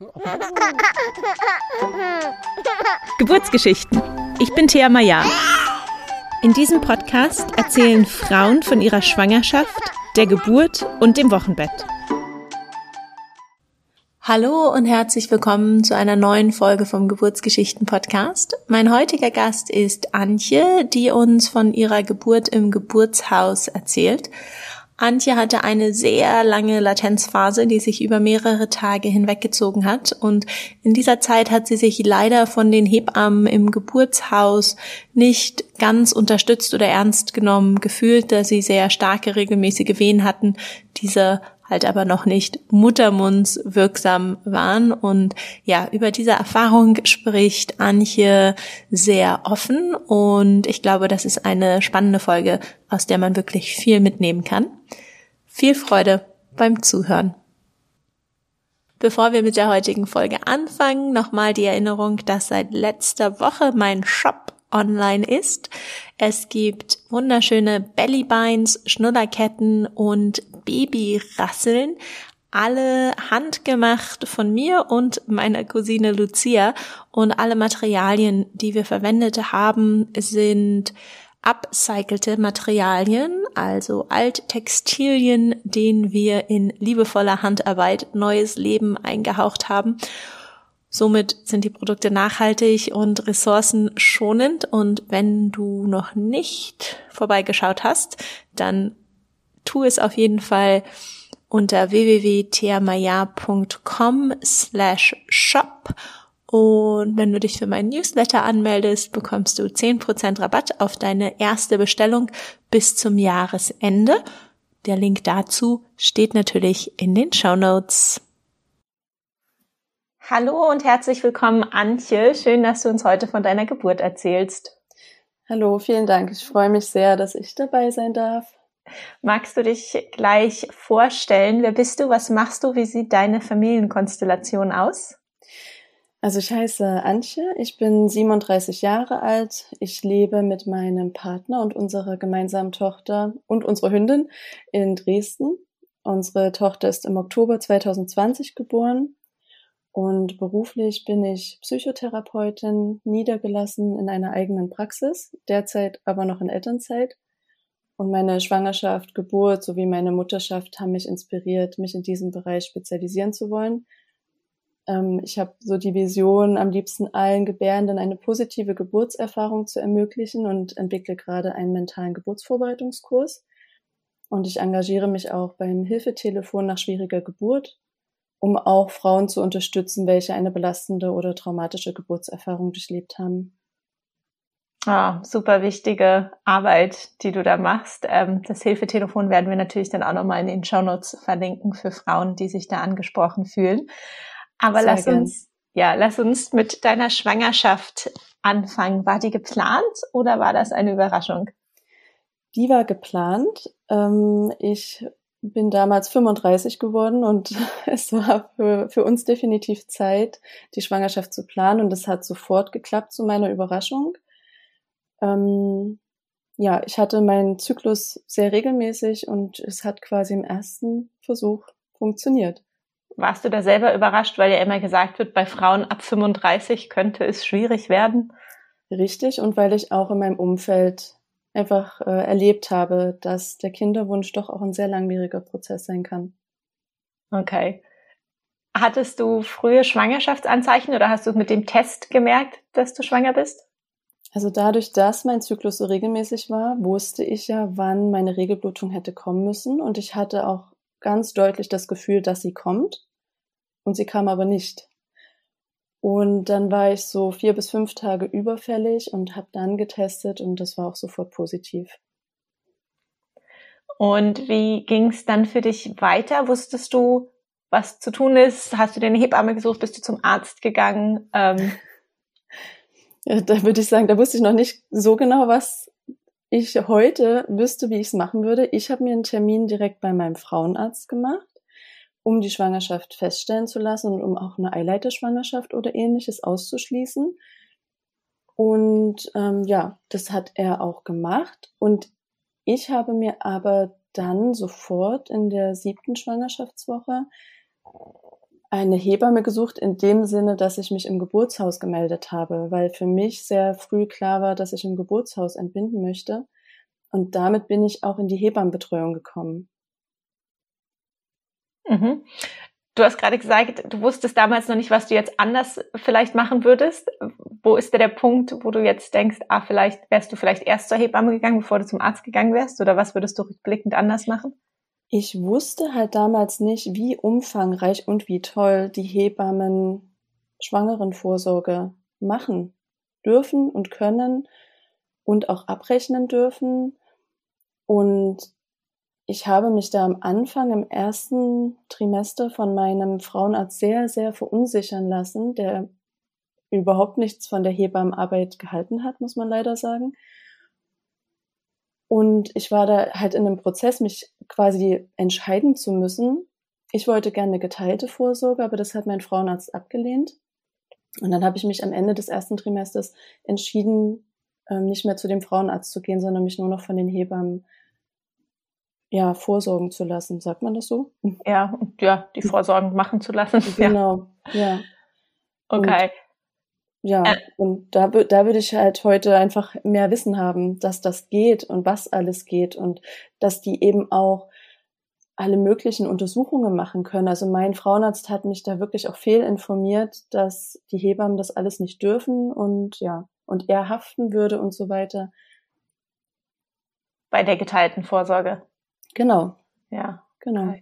Geburtsgeschichten. Ich bin Thea Maya. In diesem Podcast erzählen Frauen von ihrer Schwangerschaft, der Geburt und dem Wochenbett. Hallo und herzlich willkommen zu einer neuen Folge vom Geburtsgeschichten Podcast. Mein heutiger Gast ist Antje, die uns von ihrer Geburt im Geburtshaus erzählt. Antje hatte eine sehr lange Latenzphase, die sich über mehrere Tage hinweggezogen hat. Und in dieser Zeit hat sie sich leider von den Hebammen im Geburtshaus nicht ganz unterstützt oder ernst genommen gefühlt, da sie sehr starke regelmäßige Wehen hatten. Diese halt aber noch nicht muttermundswirksam waren. Und ja, über diese Erfahrung spricht Antje sehr offen und ich glaube, das ist eine spannende Folge, aus der man wirklich viel mitnehmen kann. Viel Freude beim Zuhören. Bevor wir mit der heutigen Folge anfangen, nochmal die Erinnerung, dass seit letzter Woche mein Shop online ist. Es gibt wunderschöne Bellybinds, Schnullerketten und Babyrasseln. Alle handgemacht von mir und meiner Cousine Lucia. Und alle Materialien, die wir verwendet haben, sind upcycelte Materialien, also Alttextilien, denen wir in liebevoller Handarbeit neues Leben eingehaucht haben. Somit sind die Produkte nachhaltig und ressourcenschonend. Und wenn du noch nicht vorbeigeschaut hast, dann tu es auf jeden Fall unter www.theamaya.com slash shop und wenn du dich für meinen Newsletter anmeldest, bekommst du 10% Rabatt auf deine erste Bestellung bis zum Jahresende. Der Link dazu steht natürlich in den Show Notes. Hallo und herzlich willkommen, Antje. Schön, dass du uns heute von deiner Geburt erzählst. Hallo, vielen Dank. Ich freue mich sehr, dass ich dabei sein darf. Magst du dich gleich vorstellen? Wer bist du? Was machst du? Wie sieht deine Familienkonstellation aus? Also ich heiße Antje, ich bin 37 Jahre alt, ich lebe mit meinem Partner und unserer gemeinsamen Tochter und unserer Hündin in Dresden. Unsere Tochter ist im Oktober 2020 geboren und beruflich bin ich Psychotherapeutin, niedergelassen in einer eigenen Praxis, derzeit aber noch in Elternzeit. Und meine Schwangerschaft, Geburt sowie meine Mutterschaft haben mich inspiriert, mich in diesem Bereich spezialisieren zu wollen – ähm, ich habe so die Vision, am liebsten allen Gebärenden eine positive Geburtserfahrung zu ermöglichen und entwickle gerade einen mentalen Geburtsvorbereitungskurs. Und ich engagiere mich auch beim Hilfetelefon nach schwieriger Geburt, um auch Frauen zu unterstützen, welche eine belastende oder traumatische Geburtserfahrung durchlebt haben. Ah, super wichtige Arbeit, die du da machst. Ähm, das Hilfetelefon werden wir natürlich dann auch nochmal in den Shownotes verlinken für Frauen, die sich da angesprochen fühlen. Aber Sehr lass gern. uns, ja, lass uns mit deiner Schwangerschaft anfangen. War die geplant oder war das eine Überraschung? Die war geplant. Ähm, ich bin damals 35 geworden und es war für, für uns definitiv Zeit, die Schwangerschaft zu planen und es hat sofort geklappt zu meiner Überraschung. Ähm, ja, ich hatte meinen Zyklus sehr regelmäßig und es hat quasi im ersten Versuch funktioniert. Warst du da selber überrascht, weil ja immer gesagt wird, bei Frauen ab 35 könnte es schwierig werden? Richtig, und weil ich auch in meinem Umfeld einfach äh, erlebt habe, dass der Kinderwunsch doch auch ein sehr langwieriger Prozess sein kann. Okay. Hattest du frühe Schwangerschaftsanzeichen oder hast du mit dem Test gemerkt, dass du schwanger bist? Also dadurch, dass mein Zyklus so regelmäßig war, wusste ich ja, wann meine Regelblutung hätte kommen müssen und ich hatte auch ganz deutlich das Gefühl, dass sie kommt. Und sie kam aber nicht. Und dann war ich so vier bis fünf Tage überfällig und habe dann getestet und das war auch sofort positiv. Und wie ging es dann für dich weiter? Wusstest du, was zu tun ist? Hast du dir eine Hebamme gesucht? Bist du zum Arzt gegangen? Ähm ja, da würde ich sagen, da wusste ich noch nicht so genau, was ich heute wüsste, wie ich es machen würde. Ich habe mir einen Termin direkt bei meinem Frauenarzt gemacht, um die Schwangerschaft feststellen zu lassen und um auch eine Eileiterschwangerschaft oder ähnliches auszuschließen. Und ähm, ja, das hat er auch gemacht. Und ich habe mir aber dann sofort in der siebten Schwangerschaftswoche eine Hebamme gesucht in dem Sinne, dass ich mich im Geburtshaus gemeldet habe, weil für mich sehr früh klar war, dass ich im Geburtshaus entbinden möchte. Und damit bin ich auch in die Hebammenbetreuung gekommen. Mhm. Du hast gerade gesagt, du wusstest damals noch nicht, was du jetzt anders vielleicht machen würdest. Wo ist der Punkt, wo du jetzt denkst, ah, vielleicht wärst du vielleicht erst zur Hebamme gegangen, bevor du zum Arzt gegangen wärst? Oder was würdest du rückblickend anders machen? Ich wusste halt damals nicht, wie umfangreich und wie toll die Hebammen Schwangerenvorsorge machen dürfen und können und auch abrechnen dürfen. Und ich habe mich da am Anfang im ersten Trimester von meinem Frauenarzt sehr, sehr verunsichern lassen, der überhaupt nichts von der Hebammenarbeit gehalten hat, muss man leider sagen. Und ich war da halt in einem Prozess, mich quasi entscheiden zu müssen. Ich wollte gerne eine geteilte Vorsorge, aber das hat mein Frauenarzt abgelehnt. Und dann habe ich mich am Ende des ersten Trimesters entschieden, ähm, nicht mehr zu dem Frauenarzt zu gehen, sondern mich nur noch von den Hebammen ja, vorsorgen zu lassen. Sagt man das so? Ja, ja, die Vorsorgen machen zu lassen. Genau, ja. ja. Okay. Und ja, äh. und da, da würde ich halt heute einfach mehr Wissen haben, dass das geht und was alles geht und dass die eben auch alle möglichen Untersuchungen machen können. Also mein Frauenarzt hat mich da wirklich auch fehlinformiert, dass die Hebammen das alles nicht dürfen und ja, und er haften würde und so weiter. Bei der geteilten Vorsorge. Genau. Ja. Genau.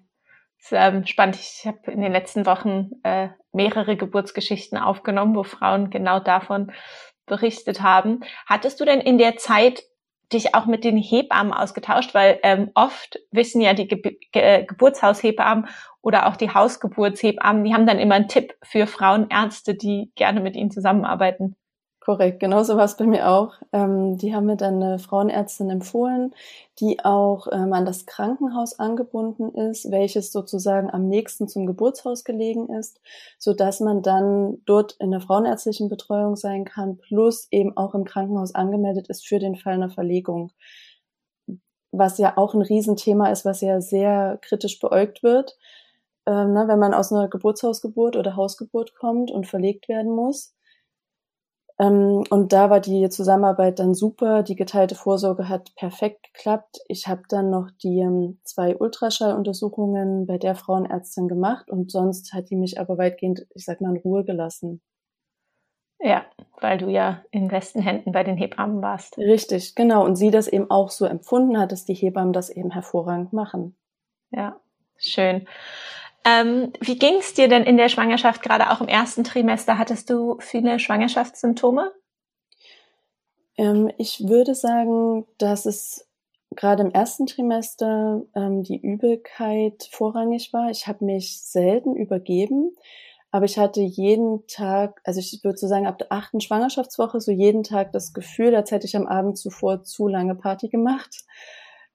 Das ist ähm, spannend. Ich habe in den letzten Wochen äh, mehrere Geburtsgeschichten aufgenommen, wo Frauen genau davon berichtet haben. Hattest du denn in der Zeit dich auch mit den Hebammen ausgetauscht? Weil ähm, oft wissen ja die Ge Ge Geburtshaushebammen oder auch die Hausgeburtshebammen, die haben dann immer einen Tipp für Frauenärzte, die gerne mit ihnen zusammenarbeiten. Korrekt, genauso war es bei mir auch. Ähm, die haben mir dann eine Frauenärztin empfohlen, die auch ähm, an das Krankenhaus angebunden ist, welches sozusagen am nächsten zum Geburtshaus gelegen ist, so dass man dann dort in der frauenärztlichen Betreuung sein kann, plus eben auch im Krankenhaus angemeldet ist für den Fall einer Verlegung. Was ja auch ein Riesenthema ist, was ja sehr kritisch beäugt wird, ähm, ne, wenn man aus einer Geburtshausgeburt oder Hausgeburt kommt und verlegt werden muss ähm, und da war die Zusammenarbeit dann super. Die geteilte Vorsorge hat perfekt geklappt. Ich habe dann noch die ähm, zwei Ultraschalluntersuchungen bei der Frauenärztin gemacht und sonst hat die mich aber weitgehend, ich sag mal, in Ruhe gelassen. Ja, weil du ja in besten Händen bei den Hebammen warst. Richtig, genau. Und sie das eben auch so empfunden hat, dass die Hebammen das eben hervorragend machen. Ja, schön. Ähm, wie ging es dir denn in der Schwangerschaft, gerade auch im ersten Trimester? Hattest du viele Schwangerschaftssymptome? Ähm, ich würde sagen, dass es gerade im ersten Trimester ähm, die Übelkeit vorrangig war. Ich habe mich selten übergeben, aber ich hatte jeden Tag, also ich würde so sagen, ab der achten Schwangerschaftswoche so jeden Tag das Gefühl, als hätte ich am Abend zuvor zu lange Party gemacht.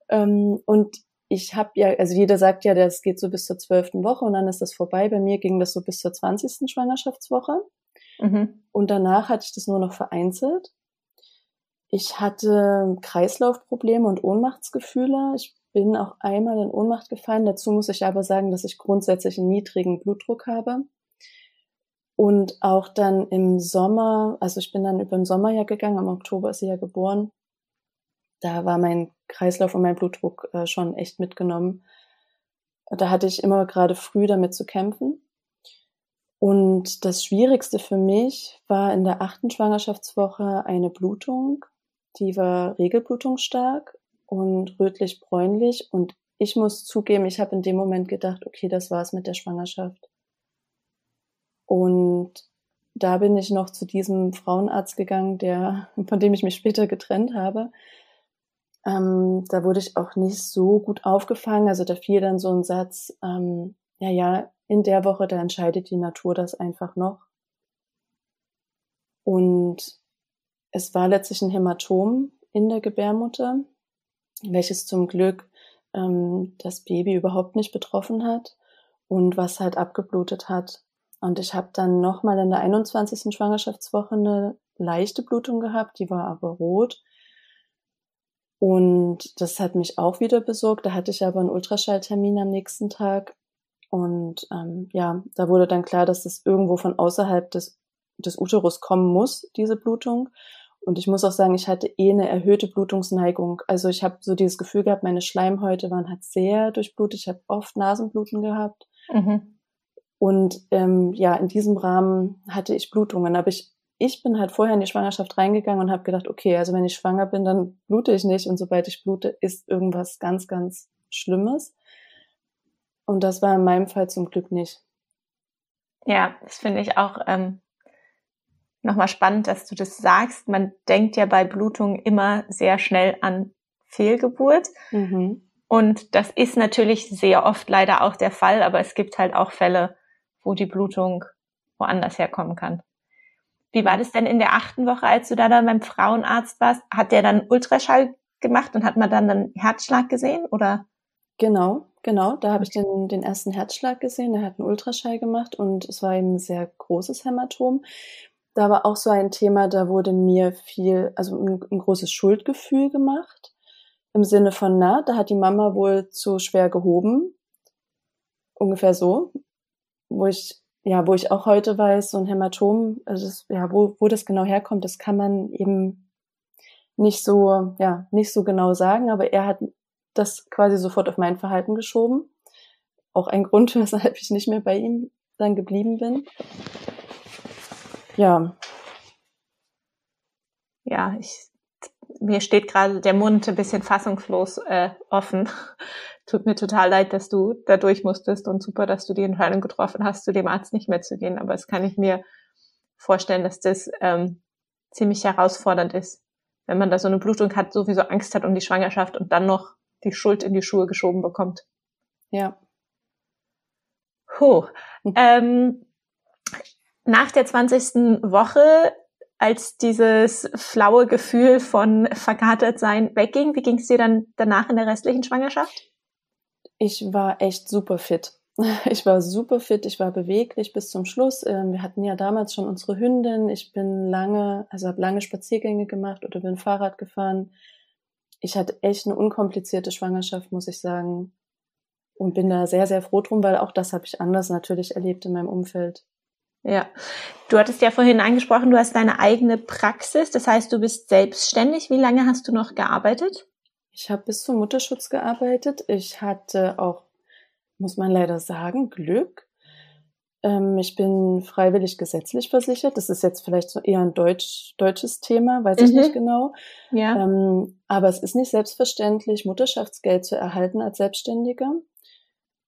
Ähm, und ich habe ja, also jeder sagt ja, das geht so bis zur zwölften Woche und dann ist das vorbei. Bei mir ging das so bis zur zwanzigsten Schwangerschaftswoche. Mhm. Und danach hatte ich das nur noch vereinzelt. Ich hatte Kreislaufprobleme und Ohnmachtsgefühle. Ich bin auch einmal in Ohnmacht gefallen. Dazu muss ich aber sagen, dass ich grundsätzlich einen niedrigen Blutdruck habe. Und auch dann im Sommer, also ich bin dann über den Sommer ja gegangen, im Oktober ist sie ja geboren. Da war mein Kreislauf und mein Blutdruck äh, schon echt mitgenommen. Da hatte ich immer gerade früh damit zu kämpfen. Und das Schwierigste für mich war in der achten Schwangerschaftswoche eine Blutung. Die war regelblutungsstark und rötlich-bräunlich. Und ich muss zugeben, ich habe in dem Moment gedacht, okay, das war's mit der Schwangerschaft. Und da bin ich noch zu diesem Frauenarzt gegangen, der, von dem ich mich später getrennt habe, ähm, da wurde ich auch nicht so gut aufgefangen. Also da fiel dann so ein Satz, ähm, ja, ja, in der Woche, da entscheidet die Natur das einfach noch. Und es war letztlich ein Hämatom in der Gebärmutter, welches zum Glück ähm, das Baby überhaupt nicht betroffen hat und was halt abgeblutet hat. Und ich habe dann nochmal in der 21. Schwangerschaftswoche eine leichte Blutung gehabt, die war aber rot. Und das hat mich auch wieder besorgt. Da hatte ich aber einen Ultraschalltermin am nächsten Tag. Und ähm, ja, da wurde dann klar, dass das irgendwo von außerhalb des, des Uterus kommen muss, diese Blutung. Und ich muss auch sagen, ich hatte eh eine erhöhte Blutungsneigung. Also ich habe so dieses Gefühl gehabt, meine Schleimhäute waren halt sehr durchblutet. Ich habe oft Nasenbluten gehabt. Mhm. Und ähm, ja, in diesem Rahmen hatte ich Blutungen. Aber ich, ich bin halt vorher in die Schwangerschaft reingegangen und habe gedacht, okay, also wenn ich schwanger bin, dann blute ich nicht. Und sobald ich blute, ist irgendwas ganz, ganz Schlimmes. Und das war in meinem Fall zum Glück nicht. Ja, das finde ich auch ähm, nochmal spannend, dass du das sagst. Man denkt ja bei Blutung immer sehr schnell an Fehlgeburt. Mhm. Und das ist natürlich sehr oft leider auch der Fall, aber es gibt halt auch Fälle, wo die Blutung woanders herkommen kann. Wie war das denn in der achten Woche, als du da dann beim Frauenarzt warst? Hat der dann Ultraschall gemacht und hat man dann einen Herzschlag gesehen oder? Genau, genau. Da habe ich den, den ersten Herzschlag gesehen. Er hat einen Ultraschall gemacht und es war eben ein sehr großes Hämatom. Da war auch so ein Thema, da wurde mir viel, also ein, ein großes Schuldgefühl gemacht. Im Sinne von, na, da hat die Mama wohl zu schwer gehoben. Ungefähr so. Wo ich, ja, wo ich auch heute weiß, so ein Hämatom, also das, ja, wo, wo das genau herkommt, das kann man eben nicht so, ja, nicht so genau sagen, aber er hat das quasi sofort auf mein Verhalten geschoben. Auch ein Grund, weshalb ich nicht mehr bei ihm dann geblieben bin. Ja. Ja, ich, mir steht gerade der Mund ein bisschen fassungslos äh, offen. Tut mir total leid, dass du da durch musstest und super, dass du die Entscheidung getroffen hast, zu dem Arzt nicht mehr zu gehen. Aber es kann ich mir vorstellen, dass das ähm, ziemlich herausfordernd ist, wenn man da so eine Blutung hat, sowieso Angst hat um die Schwangerschaft und dann noch die Schuld in die Schuhe geschoben bekommt. Ja. Puh. Hm. Ähm, nach der 20. Woche, als dieses flaue Gefühl von verkatert sein wegging, wie ging es dir dann danach in der restlichen Schwangerschaft? Ich war echt super fit. Ich war super fit, ich war beweglich bis zum Schluss. Ähm, wir hatten ja damals schon unsere Hündin. Ich bin lange, also habe lange Spaziergänge gemacht oder bin Fahrrad gefahren. Ich hatte echt eine unkomplizierte Schwangerschaft, muss ich sagen. Und bin da sehr, sehr froh drum, weil auch das habe ich anders natürlich erlebt in meinem Umfeld. Ja, du hattest ja vorhin angesprochen, du hast deine eigene Praxis, das heißt, du bist selbstständig. Wie lange hast du noch gearbeitet? Ich habe bis zum Mutterschutz gearbeitet. Ich hatte auch, muss man leider sagen, Glück. Ähm, ich bin freiwillig gesetzlich versichert. Das ist jetzt vielleicht so eher ein deutsch, deutsches Thema, weiß mhm. ich nicht genau. Ja. Ähm, aber es ist nicht selbstverständlich, Mutterschaftsgeld zu erhalten als Selbstständiger.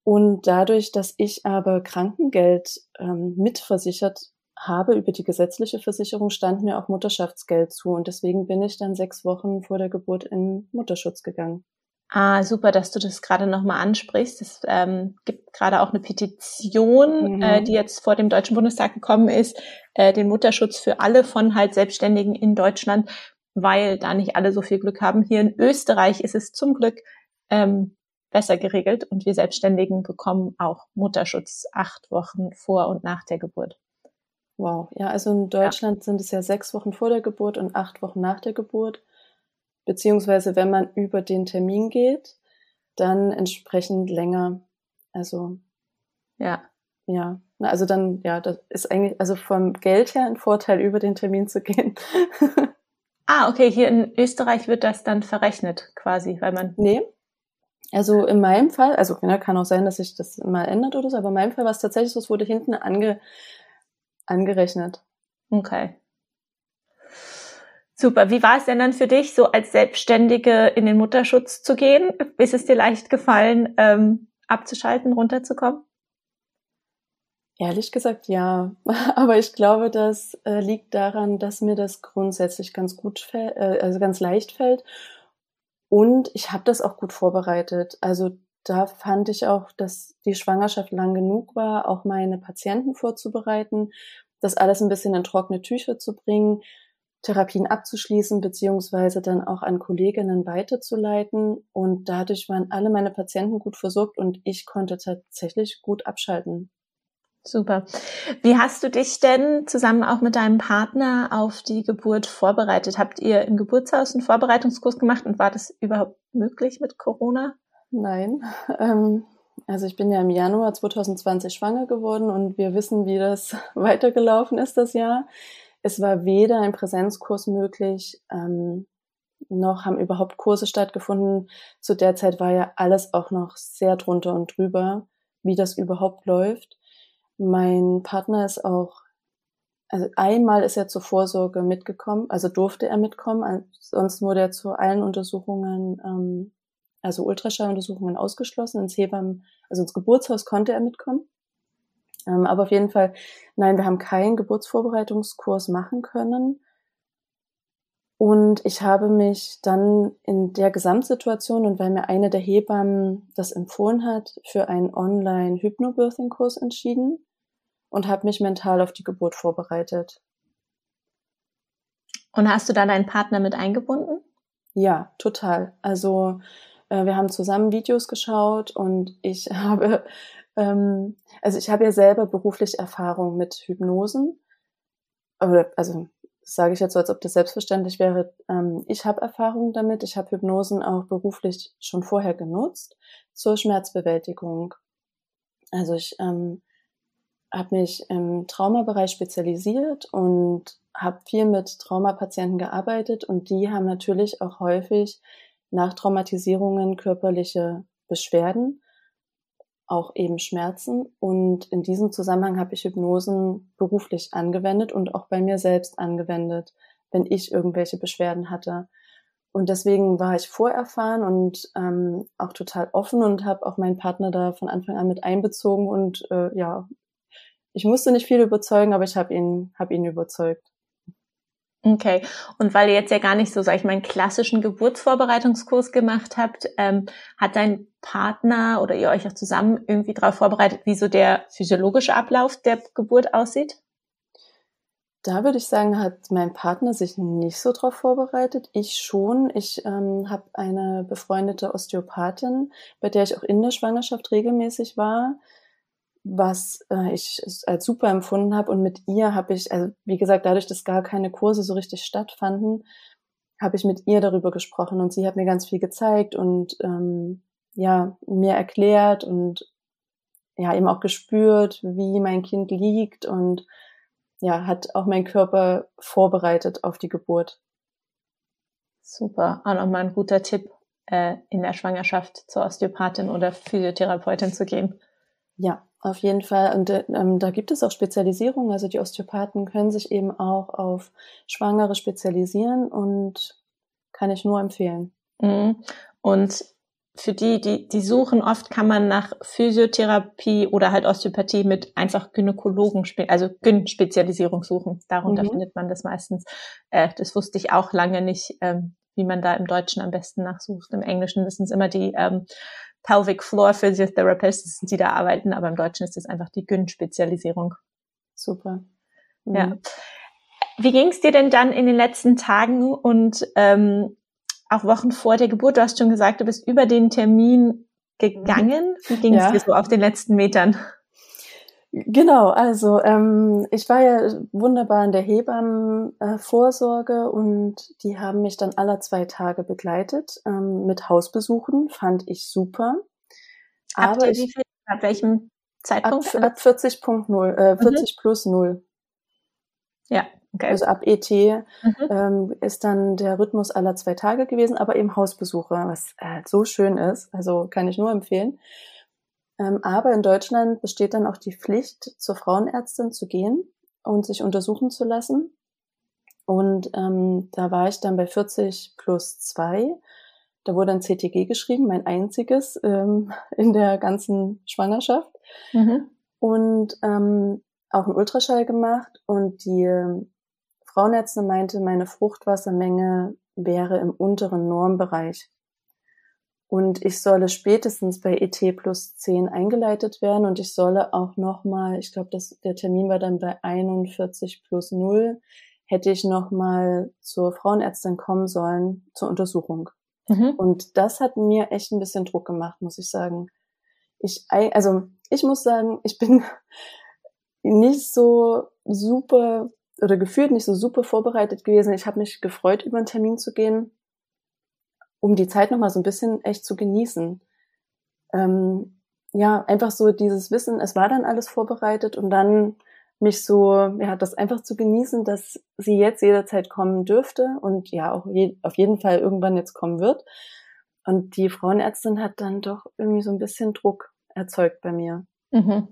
Und dadurch, dass ich aber Krankengeld ähm, mitversichert habe über die gesetzliche Versicherung, stand mir auch Mutterschaftsgeld zu. Und deswegen bin ich dann sechs Wochen vor der Geburt in Mutterschutz gegangen. Ah, super, dass du das gerade nochmal ansprichst. Es ähm, gibt gerade auch eine Petition, mhm. äh, die jetzt vor dem Deutschen Bundestag gekommen ist, äh, den Mutterschutz für alle von halt Selbstständigen in Deutschland, weil da nicht alle so viel Glück haben. Hier in Österreich ist es zum Glück ähm, besser geregelt und wir Selbstständigen bekommen auch Mutterschutz acht Wochen vor und nach der Geburt. Wow, ja, also in Deutschland ja. sind es ja sechs Wochen vor der Geburt und acht Wochen nach der Geburt. Beziehungsweise wenn man über den Termin geht, dann entsprechend länger. Also ja. Ja. Also dann, ja, das ist eigentlich, also vom Geld her ein Vorteil, über den Termin zu gehen. ah, okay, hier in Österreich wird das dann verrechnet, quasi, weil man. Nee, also in meinem Fall, also ja, kann auch sein, dass sich das mal ändert oder so, aber in meinem Fall war es tatsächlich so, es wurde hinten ange, angerechnet. Okay. Super. Wie war es denn dann für dich, so als Selbstständige in den Mutterschutz zu gehen? Ist es dir leicht gefallen, ähm, abzuschalten, runterzukommen? Ehrlich gesagt, ja. Aber ich glaube, das äh, liegt daran, dass mir das grundsätzlich ganz gut fällt, äh, also ganz leicht fällt und ich habe das auch gut vorbereitet. Also da fand ich auch, dass die Schwangerschaft lang genug war, auch meine Patienten vorzubereiten, das alles ein bisschen in trockene Tücher zu bringen, Therapien abzuschließen, beziehungsweise dann auch an Kolleginnen weiterzuleiten. Und dadurch waren alle meine Patienten gut versorgt und ich konnte tatsächlich gut abschalten. Super. Wie hast du dich denn zusammen auch mit deinem Partner auf die Geburt vorbereitet? Habt ihr im Geburtshaus einen Vorbereitungskurs gemacht und war das überhaupt möglich mit Corona? Nein. Ähm, Also ich bin ja im Januar 2020 schwanger geworden und wir wissen, wie das weitergelaufen ist das Jahr. Es war weder ein Präsenzkurs möglich, ähm, noch haben überhaupt Kurse stattgefunden. Zu der Zeit war ja alles auch noch sehr drunter und drüber, wie das überhaupt läuft. Mein Partner ist auch, also einmal ist er zur Vorsorge mitgekommen, also durfte er mitkommen, sonst wurde er zu allen Untersuchungen, ähm, also Ultraschalluntersuchungen ausgeschlossen. Ins Hebammen, also ins Geburtshaus konnte er mitkommen. Ähm, aber auf jeden Fall, nein, wir haben keinen Geburtsvorbereitungskurs machen können. Und ich habe mich dann in der Gesamtsituation und weil mir eine der Hebammen das empfohlen hat, für einen Online-Hypnobirthing-Kurs entschieden und habe mich mental auf die Geburt vorbereitet. Und hast du da deinen Partner mit eingebunden? Ja, total. Also äh, wir haben zusammen Videos geschaut und ich habe, ähm, also ich habe ja selber beruflich Erfahrung mit Hypnosen. Also sage ich jetzt so, als ob das selbstverständlich wäre. Ähm, ich habe Erfahrung damit. Ich habe Hypnosen auch beruflich schon vorher genutzt zur Schmerzbewältigung. Also ich ähm, habe mich im Traumabereich spezialisiert und habe viel mit Traumapatienten gearbeitet und die haben natürlich auch häufig nach Traumatisierungen körperliche Beschwerden auch eben Schmerzen. Und in diesem Zusammenhang habe ich Hypnosen beruflich angewendet und auch bei mir selbst angewendet, wenn ich irgendwelche Beschwerden hatte. Und deswegen war ich vorerfahren und ähm, auch total offen und habe auch meinen Partner da von Anfang an mit einbezogen. Und äh, ja, ich musste nicht viel überzeugen, aber ich habe ihn, hab ihn überzeugt. Okay. Und weil ihr jetzt ja gar nicht so, sag ich mal, einen klassischen Geburtsvorbereitungskurs gemacht habt, ähm, hat dein Partner oder ihr euch auch zusammen irgendwie darauf vorbereitet, wie so der physiologische Ablauf der Geburt aussieht? Da würde ich sagen, hat mein Partner sich nicht so darauf vorbereitet. Ich schon. Ich ähm, habe eine befreundete Osteopathin, bei der ich auch in der Schwangerschaft regelmäßig war was äh, ich als super empfunden habe. Und mit ihr habe ich, also wie gesagt, dadurch, dass gar keine Kurse so richtig stattfanden, habe ich mit ihr darüber gesprochen und sie hat mir ganz viel gezeigt und ähm, ja, mir erklärt und ja, eben auch gespürt, wie mein Kind liegt und ja, hat auch mein Körper vorbereitet auf die Geburt. Super, auch nochmal ein guter Tipp, äh, in der Schwangerschaft zur Osteopathin oder Physiotherapeutin zu gehen. Ja, auf jeden Fall. Und ähm, da gibt es auch Spezialisierungen. Also die Osteopathen können sich eben auch auf Schwangere spezialisieren und kann ich nur empfehlen. Mhm. Und für die, die, die suchen, oft kann man nach Physiotherapie oder halt Osteopathie mit einfach Gynäkologen, also Gyn-Spezialisierung suchen. Darunter mhm. findet man das meistens. Äh, das wusste ich auch lange nicht, ähm, wie man da im Deutschen am besten nachsucht. Im Englischen wissen es immer die ähm, Pelvic Floor Physiotherapists, die da arbeiten, aber im Deutschen ist das einfach die Gyn-Spezialisierung. Super. Mhm. Ja. Wie ging es dir denn dann in den letzten Tagen und ähm, auch Wochen vor der Geburt? Du hast schon gesagt, du bist über den Termin gegangen. Wie ging es ja. dir so auf den letzten Metern? Genau, also ähm, ich war ja wunderbar in der Hebammenvorsorge äh, und die haben mich dann alle zwei Tage begleitet ähm, mit Hausbesuchen, fand ich super. Habt Aber wie viel, ab welchem Zeitpunkt? Ab, ab 40.0, äh, 40 mhm. plus 0. Ja, okay. Also ab ET mhm. ähm, ist dann der Rhythmus aller zwei Tage gewesen, aber eben Hausbesuche, was äh, so schön ist. Also kann ich nur empfehlen. Ähm, aber in Deutschland besteht dann auch die Pflicht, zur Frauenärztin zu gehen und sich untersuchen zu lassen. Und ähm, da war ich dann bei 40 plus 2. Da wurde ein CTG geschrieben, mein einziges ähm, in der ganzen Schwangerschaft. Mhm. Und ähm, auch ein Ultraschall gemacht. Und die ähm, Frauenärztin meinte, meine Fruchtwassermenge wäre im unteren Normbereich. Und ich solle spätestens bei ET plus 10 eingeleitet werden und ich solle auch nochmal, ich glaube, der Termin war dann bei 41 plus 0, hätte ich nochmal zur Frauenärztin kommen sollen zur Untersuchung. Mhm. Und das hat mir echt ein bisschen Druck gemacht, muss ich sagen. Ich, also ich muss sagen, ich bin nicht so super oder gefühlt nicht so super vorbereitet gewesen. Ich habe mich gefreut, über einen Termin zu gehen um die Zeit nochmal so ein bisschen echt zu genießen. Ähm, ja, einfach so dieses Wissen, es war dann alles vorbereitet und dann mich so, ja, das einfach zu genießen, dass sie jetzt jederzeit kommen dürfte und ja, auch je, auf jeden Fall irgendwann jetzt kommen wird. Und die Frauenärztin hat dann doch irgendwie so ein bisschen Druck erzeugt bei mir. Mhm.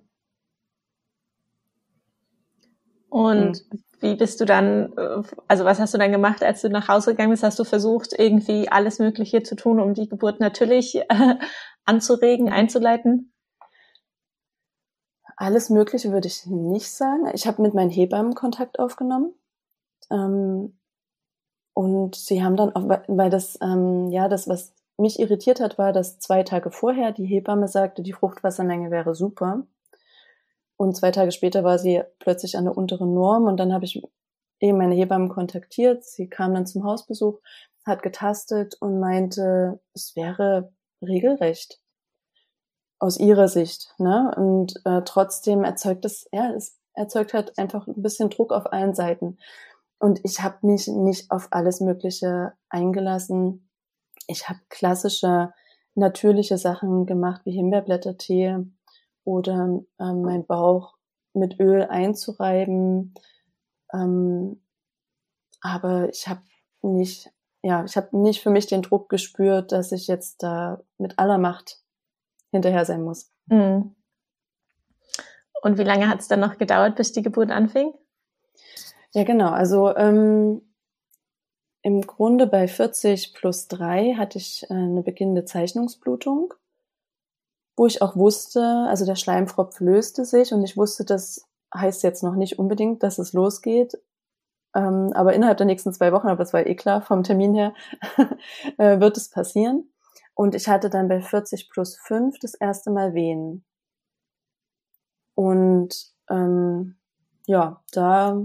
Und mhm. Wie bist du dann, äh, also was hast du dann gemacht, als du nach Hause gegangen bist? Hast du versucht, irgendwie alles Mögliche zu tun, um die Geburt natürlich äh, anzuregen, einzuleiten? Alles Mögliche würde ich nicht sagen. Ich habe mit meinen Hebammen Kontakt aufgenommen. Ähm, und sie haben dann, auch, weil das, ähm, ja, das, was mich irritiert hat, war, dass zwei Tage vorher die Hebamme sagte, die Fruchtwassermenge wäre super. Und zwei Tage später war sie plötzlich an der unteren Norm und dann habe ich eben meine Hebammen kontaktiert. Sie kam dann zum Hausbesuch, hat getastet und meinte, es wäre regelrecht aus ihrer Sicht. Ne? Und äh, trotzdem erzeugt es, ja, es erzeugt halt einfach ein bisschen Druck auf allen Seiten. Und ich habe mich nicht auf alles Mögliche eingelassen. Ich habe klassische natürliche Sachen gemacht, wie Himbeerblättertee oder ähm, mein Bauch mit Öl einzureiben. Ähm, aber ich habe nicht, ja, ich habe nicht für mich den Druck gespürt, dass ich jetzt da mit aller Macht hinterher sein muss. Mhm. Und wie lange hat es dann noch gedauert, bis die Geburt anfing? Ja, genau. Also ähm, im Grunde bei 40 plus 3 hatte ich äh, eine beginnende Zeichnungsblutung, wo ich auch wusste, also der Schleimfropf löste sich und ich wusste, das heißt jetzt noch nicht unbedingt, dass es losgeht. Ähm, aber innerhalb der nächsten zwei Wochen, aber das war eh klar vom Termin her, äh, wird es passieren. Und ich hatte dann bei 40 plus 5 das erste Mal Wehen. Und ähm, ja, da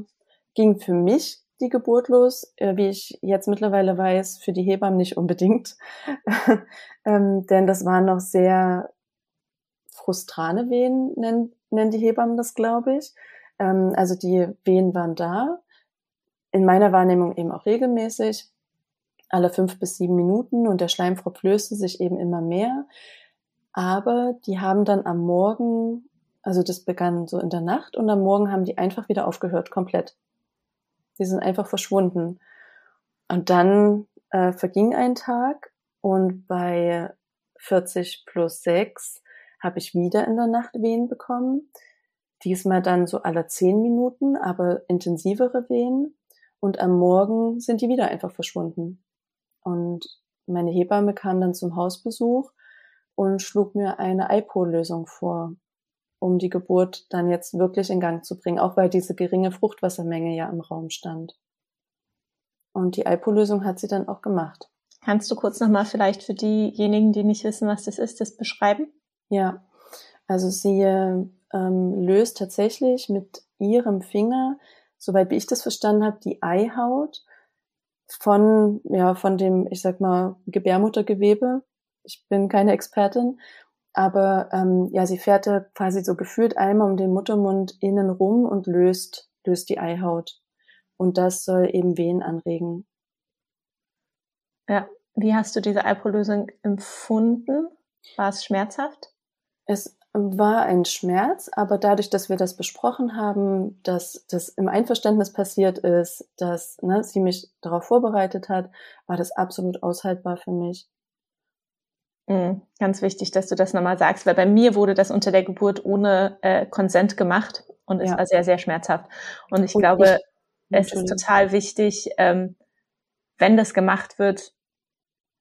ging für mich die Geburt los, äh, wie ich jetzt mittlerweile weiß, für die Hebammen nicht unbedingt. ähm, denn das waren noch sehr frustrane Wehen, nennen, nennen die Hebammen das, glaube ich. Ähm, also die Wehen waren da. In meiner Wahrnehmung eben auch regelmäßig alle fünf bis sieben Minuten und der Schleim verplöste sich eben immer mehr. Aber die haben dann am Morgen, also das begann so in der Nacht und am Morgen haben die einfach wieder aufgehört, komplett. Die sind einfach verschwunden. Und dann äh, verging ein Tag und bei 40 plus 6 habe ich wieder in der Nacht Wehen bekommen. Diesmal dann so alle zehn Minuten, aber intensivere Wehen. Und am Morgen sind die wieder einfach verschwunden. Und meine Hebamme kam dann zum Hausbesuch und schlug mir eine IPO-Lösung vor, um die Geburt dann jetzt wirklich in Gang zu bringen, auch weil diese geringe Fruchtwassermenge ja im Raum stand. Und die IPO-Lösung hat sie dann auch gemacht. Kannst du kurz nochmal vielleicht für diejenigen, die nicht wissen, was das ist, das beschreiben? Ja, also sie ähm, löst tatsächlich mit ihrem Finger, soweit ich das verstanden habe, die Eihaut von, ja, von dem, ich sag mal, Gebärmuttergewebe. Ich bin keine Expertin, aber ähm, ja, sie fährt da quasi so gefühlt einmal um den Muttermund innen rum und löst, löst die Eihaut. Und das soll eben Wehen anregen. Ja, wie hast du diese Alpolösung empfunden? War es schmerzhaft? Es war ein Schmerz, aber dadurch, dass wir das besprochen haben, dass das im Einverständnis passiert ist, dass ne, sie mich darauf vorbereitet hat, war das absolut aushaltbar für mich. Mhm, ganz wichtig, dass du das nochmal sagst, weil bei mir wurde das unter der Geburt ohne äh, Konsent gemacht und es ja. war sehr, sehr schmerzhaft. Und ich und glaube, ich, es ist total wichtig, ähm, wenn das gemacht wird,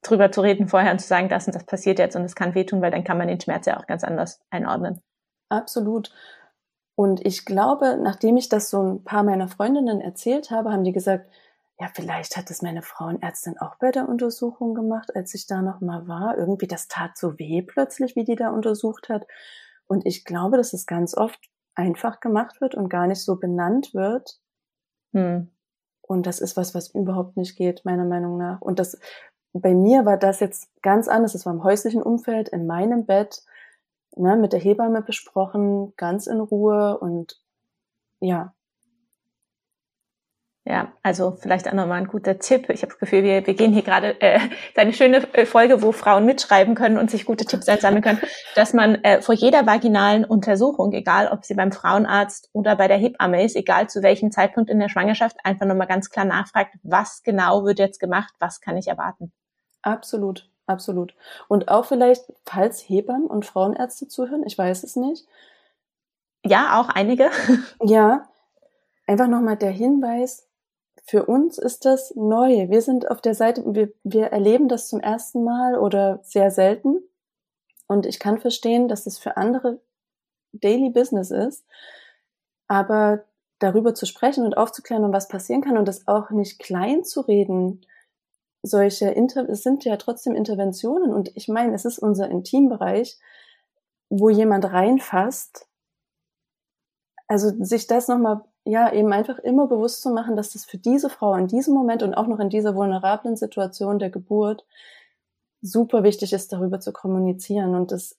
drüber zu reden vorher und zu sagen, das und das passiert jetzt und es kann wehtun, weil dann kann man den Schmerz ja auch ganz anders einordnen. Absolut. Und ich glaube, nachdem ich das so ein paar meiner Freundinnen erzählt habe, haben die gesagt, ja, vielleicht hat es meine Frauenärztin auch bei der Untersuchung gemacht, als ich da noch mal war. Irgendwie, das tat so weh plötzlich, wie die da untersucht hat. Und ich glaube, dass es ganz oft einfach gemacht wird und gar nicht so benannt wird. Hm. Und das ist was, was überhaupt nicht geht, meiner Meinung nach. Und das bei mir war das jetzt ganz anders. Es war im häuslichen Umfeld, in meinem Bett, ne, mit der Hebamme besprochen, ganz in Ruhe und ja. Ja, also vielleicht auch nochmal ein guter Tipp. Ich habe das Gefühl, wir, wir gehen hier gerade äh, eine schöne äh, Folge, wo Frauen mitschreiben können und sich gute Tipps einsammeln können, dass man äh, vor jeder vaginalen Untersuchung, egal ob sie beim Frauenarzt oder bei der Hebamme ist, egal zu welchem Zeitpunkt in der Schwangerschaft, einfach nochmal ganz klar nachfragt, was genau wird jetzt gemacht, was kann ich erwarten. Absolut, absolut. Und auch vielleicht, falls Hebammen und Frauenärzte zuhören, ich weiß es nicht. Ja, auch einige. Ja, einfach nochmal der Hinweis, für uns ist das neu. Wir sind auf der Seite, wir, wir erleben das zum ersten Mal oder sehr selten. Und ich kann verstehen, dass das für andere Daily Business ist. Aber darüber zu sprechen und aufzuklären, um was passieren kann und das auch nicht klein zu reden, solche Inter es sind ja trotzdem Interventionen und ich meine, es ist unser Intimbereich, wo jemand reinfasst. Also sich das nochmal ja, eben einfach immer bewusst zu machen, dass das für diese Frau in diesem Moment und auch noch in dieser vulnerablen Situation der Geburt super wichtig ist, darüber zu kommunizieren und es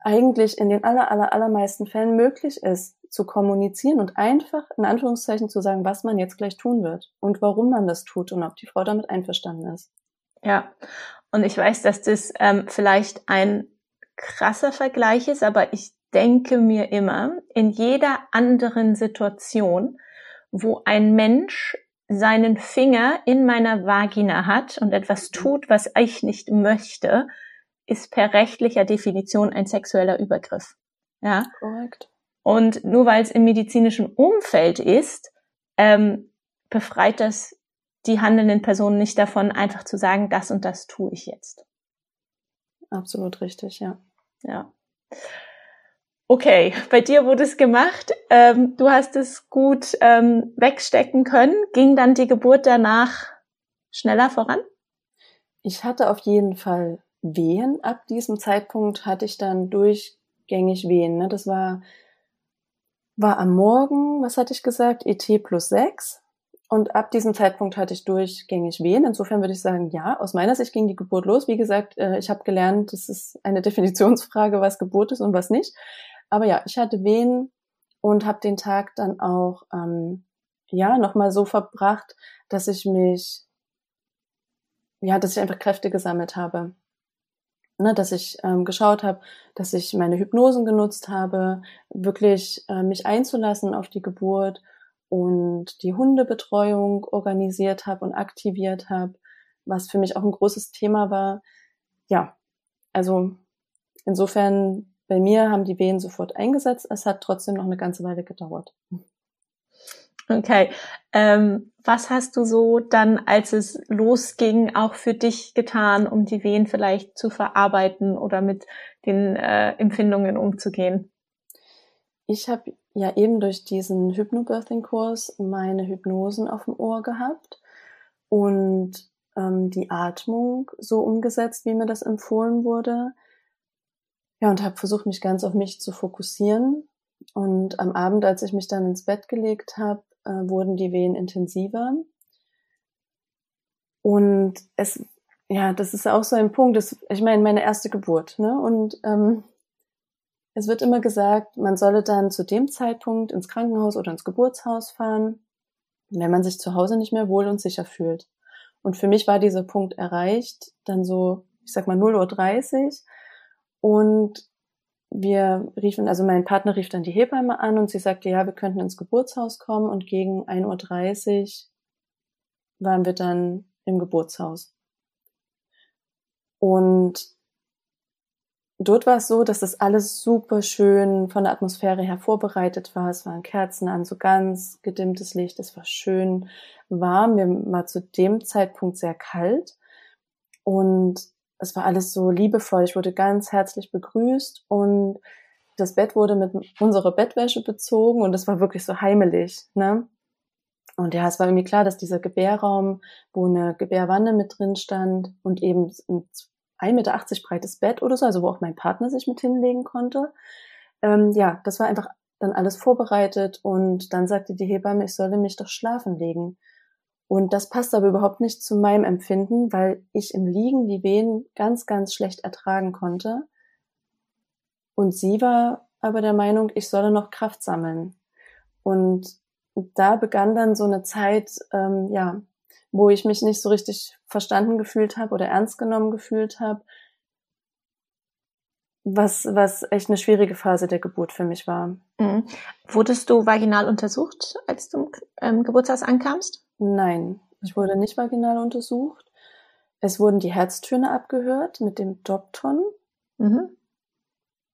eigentlich in den aller, aller, allermeisten Fällen möglich ist, zu kommunizieren und einfach in Anführungszeichen zu sagen, was man jetzt gleich tun wird und warum man das tut und ob die Frau damit einverstanden ist. Ja, und ich weiß, dass das ähm, vielleicht ein krasser Vergleich ist, aber ich denke mir immer, in jeder anderen Situation, wo ein Mensch seinen Finger in meiner Vagina hat und etwas tut, was ich nicht möchte, ist per rechtlicher Definition ein sexueller Übergriff. Ja. Korrekt. Und nur weil es im medizinischen Umfeld ist, ähm, befreit das die handelnden Personen nicht davon, einfach zu sagen, das und das tue ich jetzt. Absolut richtig, ja. Ja. Okay, bei dir wurde es gemacht. Ähm, du hast es gut ähm, wegstecken können. Ging dann die Geburt danach schneller voran? Ich hatte auf jeden Fall Wehen. Ab diesem Zeitpunkt hatte ich dann durchgängig Wehen. Ne? Das war, war am Morgen, was hatte ich gesagt, ET plus 6. Und ab diesem Zeitpunkt hatte ich durchgängig Wehen. Insofern würde ich sagen, ja, aus meiner Sicht ging die Geburt los. Wie gesagt, äh, ich habe gelernt, das ist eine Definitionsfrage, was Geburt ist und was nicht. Aber ja, ich hatte Wehen und habe den Tag dann auch ähm, ja nochmal so verbracht, dass ich mich ja, dass ich einfach Kräfte gesammelt habe. Ne, dass ich ähm, geschaut habe, dass ich meine Hypnosen genutzt habe, wirklich äh, mich einzulassen auf die Geburt und die Hundebetreuung organisiert habe und aktiviert habe, was für mich auch ein großes Thema war. Ja, also insofern bei mir haben die Wehen sofort eingesetzt. Es hat trotzdem noch eine ganze Weile gedauert. Okay. Ähm, was hast du so dann, als es losging, auch für dich getan, um die Wehen vielleicht zu verarbeiten oder mit den äh, Empfindungen umzugehen? Ich habe ja eben durch diesen Hypnobirthing-Kurs meine Hypnosen auf dem Ohr gehabt und ähm, die Atmung so umgesetzt, wie mir das empfohlen wurde. Ja, und habe versucht, mich ganz auf mich zu fokussieren. Und am Abend, als ich mich dann ins Bett gelegt habe, äh, wurden die Wehen intensiver. Und es, ja, das ist auch so ein Punkt. Das, ich meine, meine erste Geburt, ne? Und ähm, es wird immer gesagt, man solle dann zu dem Zeitpunkt ins Krankenhaus oder ins Geburtshaus fahren, wenn man sich zu Hause nicht mehr wohl und sicher fühlt. Und für mich war dieser Punkt erreicht, dann so, ich sag mal 0.30 Uhr und wir riefen, also mein Partner rief dann die Hebamme an und sie sagte, ja, wir könnten ins Geburtshaus kommen und gegen 1.30 Uhr waren wir dann im Geburtshaus. Und dort war es so, dass das alles super schön von der Atmosphäre her vorbereitet war. Es waren Kerzen an, so ganz gedimmtes Licht. Es war schön warm. Mir war zu dem Zeitpunkt sehr kalt. Und es war alles so liebevoll. Ich wurde ganz herzlich begrüßt und das Bett wurde mit unserer Bettwäsche bezogen und es war wirklich so heimelig, ne? Und ja, es war irgendwie klar, dass dieser Gebärraum, wo eine Gebärwanne mit drin stand und eben ein 1,80 Meter breites Bett oder so, also wo auch mein Partner sich mit hinlegen konnte. Ähm, ja, das war einfach dann alles vorbereitet und dann sagte die Hebamme, ich solle mich doch schlafen legen. Und das passt aber überhaupt nicht zu meinem Empfinden, weil ich im Liegen die Wehen ganz, ganz schlecht ertragen konnte. Und sie war aber der Meinung, ich solle noch Kraft sammeln. Und da begann dann so eine Zeit, ähm, ja, wo ich mich nicht so richtig verstanden gefühlt habe oder ernst genommen gefühlt habe, was, was echt eine schwierige Phase der Geburt für mich war. Mhm. Wurdest du vaginal untersucht, als du im ähm, Geburtshaus ankamst? Nein, ich wurde nicht vaginal untersucht. Es wurden die Herztöne abgehört mit dem Dopton. Mhm.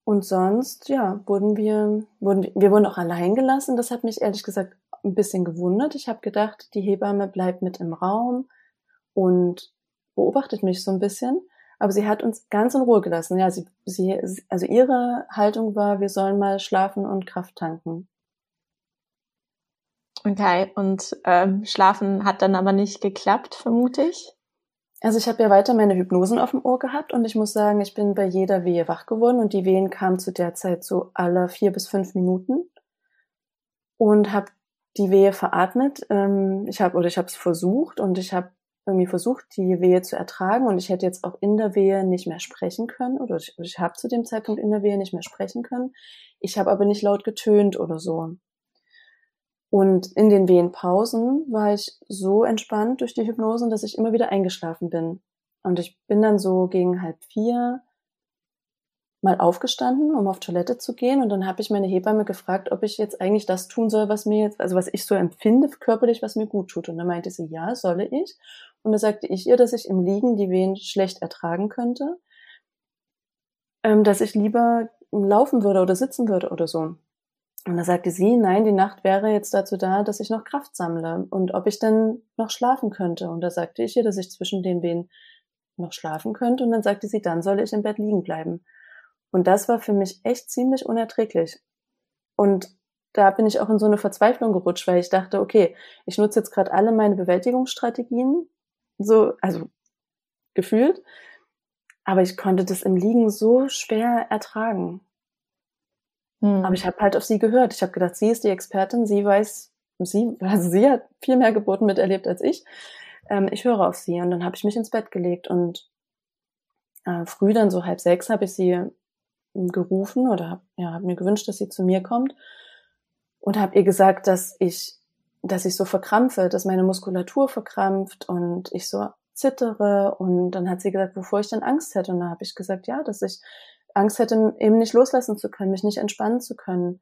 Und sonst, ja, wurden wir, wurden, wir wurden auch allein gelassen. Das hat mich ehrlich gesagt ein bisschen gewundert. Ich habe gedacht, die Hebamme bleibt mit im Raum und beobachtet mich so ein bisschen. Aber sie hat uns ganz in Ruhe gelassen. Ja, sie, sie, also ihre Haltung war, wir sollen mal schlafen und Kraft tanken. Okay, und ähm, schlafen hat dann aber nicht geklappt, vermute ich. Also ich habe ja weiter meine Hypnosen auf dem Ohr gehabt und ich muss sagen, ich bin bei jeder Wehe wach geworden und die Wehen kamen zu der Zeit so alle vier bis fünf Minuten und habe die Wehe veratmet. Ähm, ich habe oder ich habe es versucht und ich habe irgendwie versucht, die Wehe zu ertragen und ich hätte jetzt auch in der Wehe nicht mehr sprechen können oder ich, ich habe zu dem Zeitpunkt in der Wehe nicht mehr sprechen können. Ich habe aber nicht laut getönt oder so. Und in den Wehenpausen war ich so entspannt durch die Hypnosen, dass ich immer wieder eingeschlafen bin. Und ich bin dann so gegen halb vier mal aufgestanden, um auf Toilette zu gehen. Und dann habe ich meine Hebamme gefragt, ob ich jetzt eigentlich das tun soll, was mir jetzt, also was ich so empfinde körperlich, was mir gut tut. Und dann meinte sie, ja, solle ich. Und da sagte ich ihr, dass ich im Liegen die Wehen schlecht ertragen könnte, ähm, dass ich lieber laufen würde oder sitzen würde oder so. Und da sagte sie, nein, die Nacht wäre jetzt dazu da, dass ich noch Kraft sammle und ob ich denn noch schlafen könnte. Und da sagte ich ihr, dass ich zwischen den Wehen noch schlafen könnte. Und dann sagte sie, dann soll ich im Bett liegen bleiben. Und das war für mich echt ziemlich unerträglich. Und da bin ich auch in so eine Verzweiflung gerutscht, weil ich dachte, okay, ich nutze jetzt gerade alle meine Bewältigungsstrategien, so, also gefühlt, aber ich konnte das im Liegen so schwer ertragen. Hm. Aber ich habe halt auf sie gehört. Ich habe gedacht, sie ist die Expertin, sie weiß, sie, also sie hat viel mehr Geburten miterlebt als ich. Ähm, ich höre auf sie und dann habe ich mich ins Bett gelegt und äh, früh dann so halb sechs habe ich sie ähm, gerufen oder hab, ja, habe mir gewünscht, dass sie zu mir kommt und habe ihr gesagt, dass ich, dass ich so verkrampfe, dass meine Muskulatur verkrampft und ich so zittere und dann hat sie gesagt, wovor ich denn Angst hätte und dann habe ich gesagt, ja, dass ich Angst hätte, eben nicht loslassen zu können, mich nicht entspannen zu können.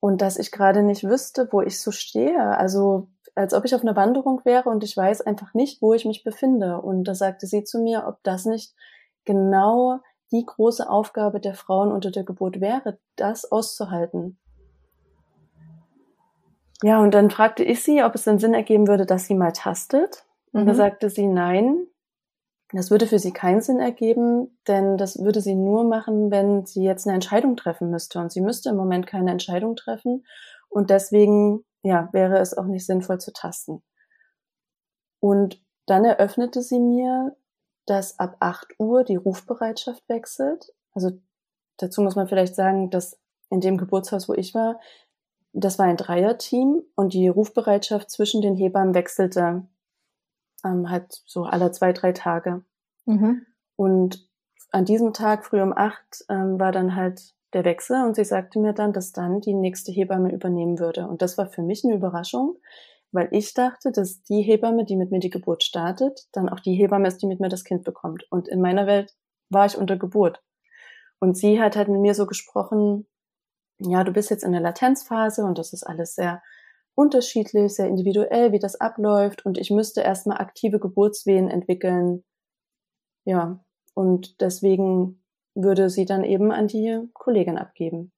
Und dass ich gerade nicht wüsste, wo ich so stehe. Also als ob ich auf einer Wanderung wäre und ich weiß einfach nicht, wo ich mich befinde. Und da sagte sie zu mir, ob das nicht genau die große Aufgabe der Frauen unter der Geburt wäre, das auszuhalten. Ja, und dann fragte ich sie, ob es den Sinn ergeben würde, dass sie mal tastet. Und mhm. da sagte sie, nein, das würde für sie keinen Sinn ergeben, denn das würde sie nur machen, wenn sie jetzt eine Entscheidung treffen müsste. Und sie müsste im Moment keine Entscheidung treffen. Und deswegen, ja, wäre es auch nicht sinnvoll zu tasten. Und dann eröffnete sie mir, dass ab 8 Uhr die Rufbereitschaft wechselt. Also dazu muss man vielleicht sagen, dass in dem Geburtshaus, wo ich war, das war ein Dreierteam und die Rufbereitschaft zwischen den Hebammen wechselte ähm, halt so alle zwei, drei Tage. Mhm. Und an diesem Tag früh um acht ähm, war dann halt der Wechsel und sie sagte mir dann, dass dann die nächste Hebamme übernehmen würde. Und das war für mich eine Überraschung, weil ich dachte, dass die Hebamme, die mit mir die Geburt startet, dann auch die Hebamme ist, die mit mir das Kind bekommt. Und in meiner Welt war ich unter Geburt. Und sie hat halt mit mir so gesprochen, ja, du bist jetzt in der Latenzphase und das ist alles sehr unterschiedlich, sehr individuell, wie das abläuft und ich müsste erstmal aktive Geburtswehen entwickeln. Ja, und deswegen würde sie dann eben an die Kollegin abgeben.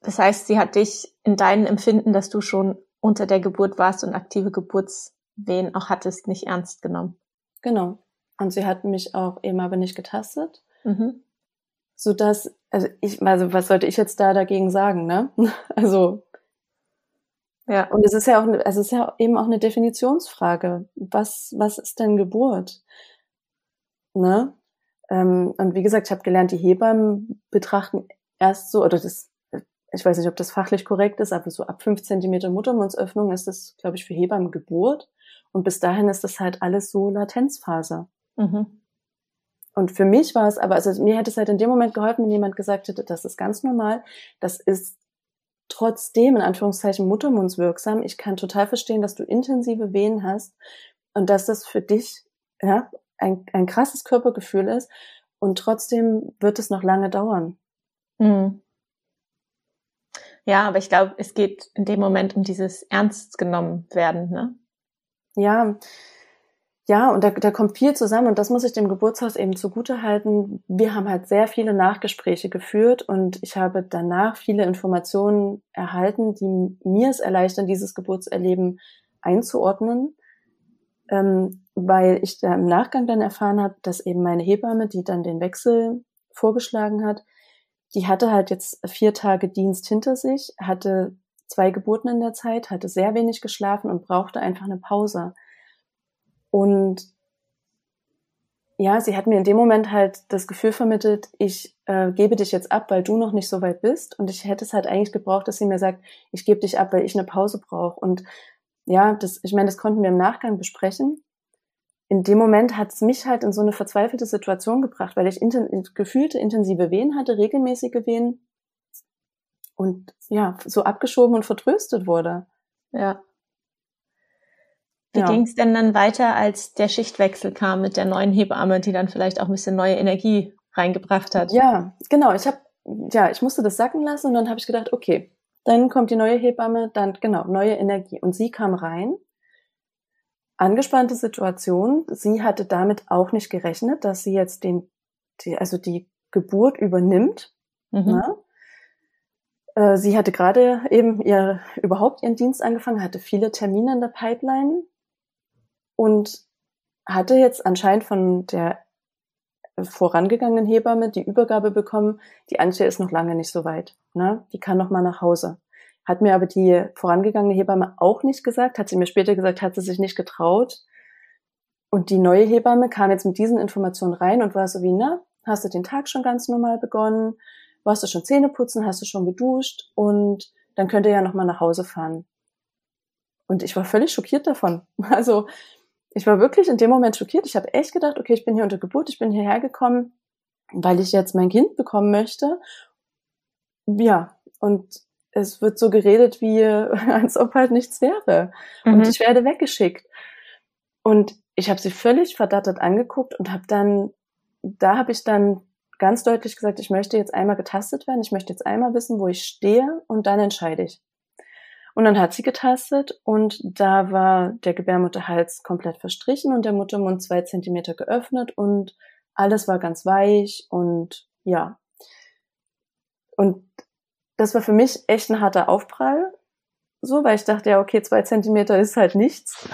Das heißt, sie hat dich in deinem Empfinden, dass du schon unter der Geburt warst und aktive Geburtswehen auch hattest, nicht ernst genommen. Genau. Und sie hat mich auch eben aber nicht getastet. Mhm so dass also ich also was sollte ich jetzt da dagegen sagen, ne? Also ja, und es ist ja auch also es ist ja eben auch eine Definitionsfrage. Was was ist denn Geburt? Ne? Ähm, und wie gesagt, ich habe gelernt, die Hebammen betrachten erst so oder das ich weiß nicht, ob das fachlich korrekt ist, aber so ab fünf Zentimeter Muttermundsöffnung ist das, glaube ich, für Hebammen Geburt. Und bis dahin ist das halt alles so Latenzphase. Mhm. Und für mich war es aber, also mir hätte es halt in dem Moment geholfen, wenn jemand gesagt hätte, das ist ganz normal, das ist trotzdem in Anführungszeichen muttermundswirksam. Ich kann total verstehen, dass du intensive Wehen hast und dass das für dich ja, ein, ein krasses Körpergefühl ist und trotzdem wird es noch lange dauern. Mhm. Ja, aber ich glaube, es geht in dem Moment um dieses ernst genommen werden, ne? Ja, ja, und da, da kommt viel zusammen und das muss ich dem Geburtshaus eben zugute halten. Wir haben halt sehr viele Nachgespräche geführt und ich habe danach viele Informationen erhalten, die mir es erleichtern, dieses Geburtserleben einzuordnen, ähm, weil ich da im Nachgang dann erfahren habe, dass eben meine Hebamme, die dann den Wechsel vorgeschlagen hat, die hatte halt jetzt vier Tage Dienst hinter sich, hatte zwei Geburten in der Zeit, hatte sehr wenig geschlafen und brauchte einfach eine Pause. Und ja, sie hat mir in dem Moment halt das Gefühl vermittelt, ich äh, gebe dich jetzt ab, weil du noch nicht so weit bist. Und ich hätte es halt eigentlich gebraucht, dass sie mir sagt, ich gebe dich ab, weil ich eine Pause brauche. Und ja, das, ich meine, das konnten wir im Nachgang besprechen. In dem Moment hat es mich halt in so eine verzweifelte Situation gebracht, weil ich inten gefühlte intensive Wehen hatte, regelmäßige Wehen und ja, so abgeschoben und vertröstet wurde. Ja. Wie ja. ging es denn dann weiter, als der Schichtwechsel kam mit der neuen Hebamme, die dann vielleicht auch ein bisschen neue Energie reingebracht hat? Ja, genau. Ich habe, ja, ich musste das sacken lassen und dann habe ich gedacht, okay, dann kommt die neue Hebamme, dann genau neue Energie und sie kam rein. Angespannte Situation. Sie hatte damit auch nicht gerechnet, dass sie jetzt den, die, also die Geburt übernimmt. Mhm. Ne? Äh, sie hatte gerade eben ihr überhaupt ihren Dienst angefangen, hatte viele Termine in der Pipeline und hatte jetzt anscheinend von der vorangegangenen Hebamme die Übergabe bekommen, die Antje ist noch lange nicht so weit. Ne? Die kann noch mal nach Hause. Hat mir aber die vorangegangene Hebamme auch nicht gesagt, hat sie mir später gesagt, hat sie sich nicht getraut. Und die neue Hebamme kam jetzt mit diesen Informationen rein und war so wie, na, hast du den Tag schon ganz normal begonnen? Warst du schon Zähne putzen? Hast du schon geduscht? Und dann könnt ihr ja noch mal nach Hause fahren. Und ich war völlig schockiert davon. Also ich war wirklich in dem Moment schockiert. Ich habe echt gedacht, okay, ich bin hier unter Geburt, ich bin hierher gekommen, weil ich jetzt mein Kind bekommen möchte. Ja, und es wird so geredet, wie als ob halt nichts wäre. Mhm. Und ich werde weggeschickt. Und ich habe sie völlig verdattert angeguckt und habe dann, da habe ich dann ganz deutlich gesagt, ich möchte jetzt einmal getastet werden, ich möchte jetzt einmal wissen, wo ich stehe und dann entscheide ich. Und dann hat sie getastet und da war der Gebärmutterhals komplett verstrichen und der Muttermund zwei Zentimeter geöffnet und alles war ganz weich und ja. Und das war für mich echt ein harter Aufprall, so, weil ich dachte, ja, okay, zwei Zentimeter ist halt nichts.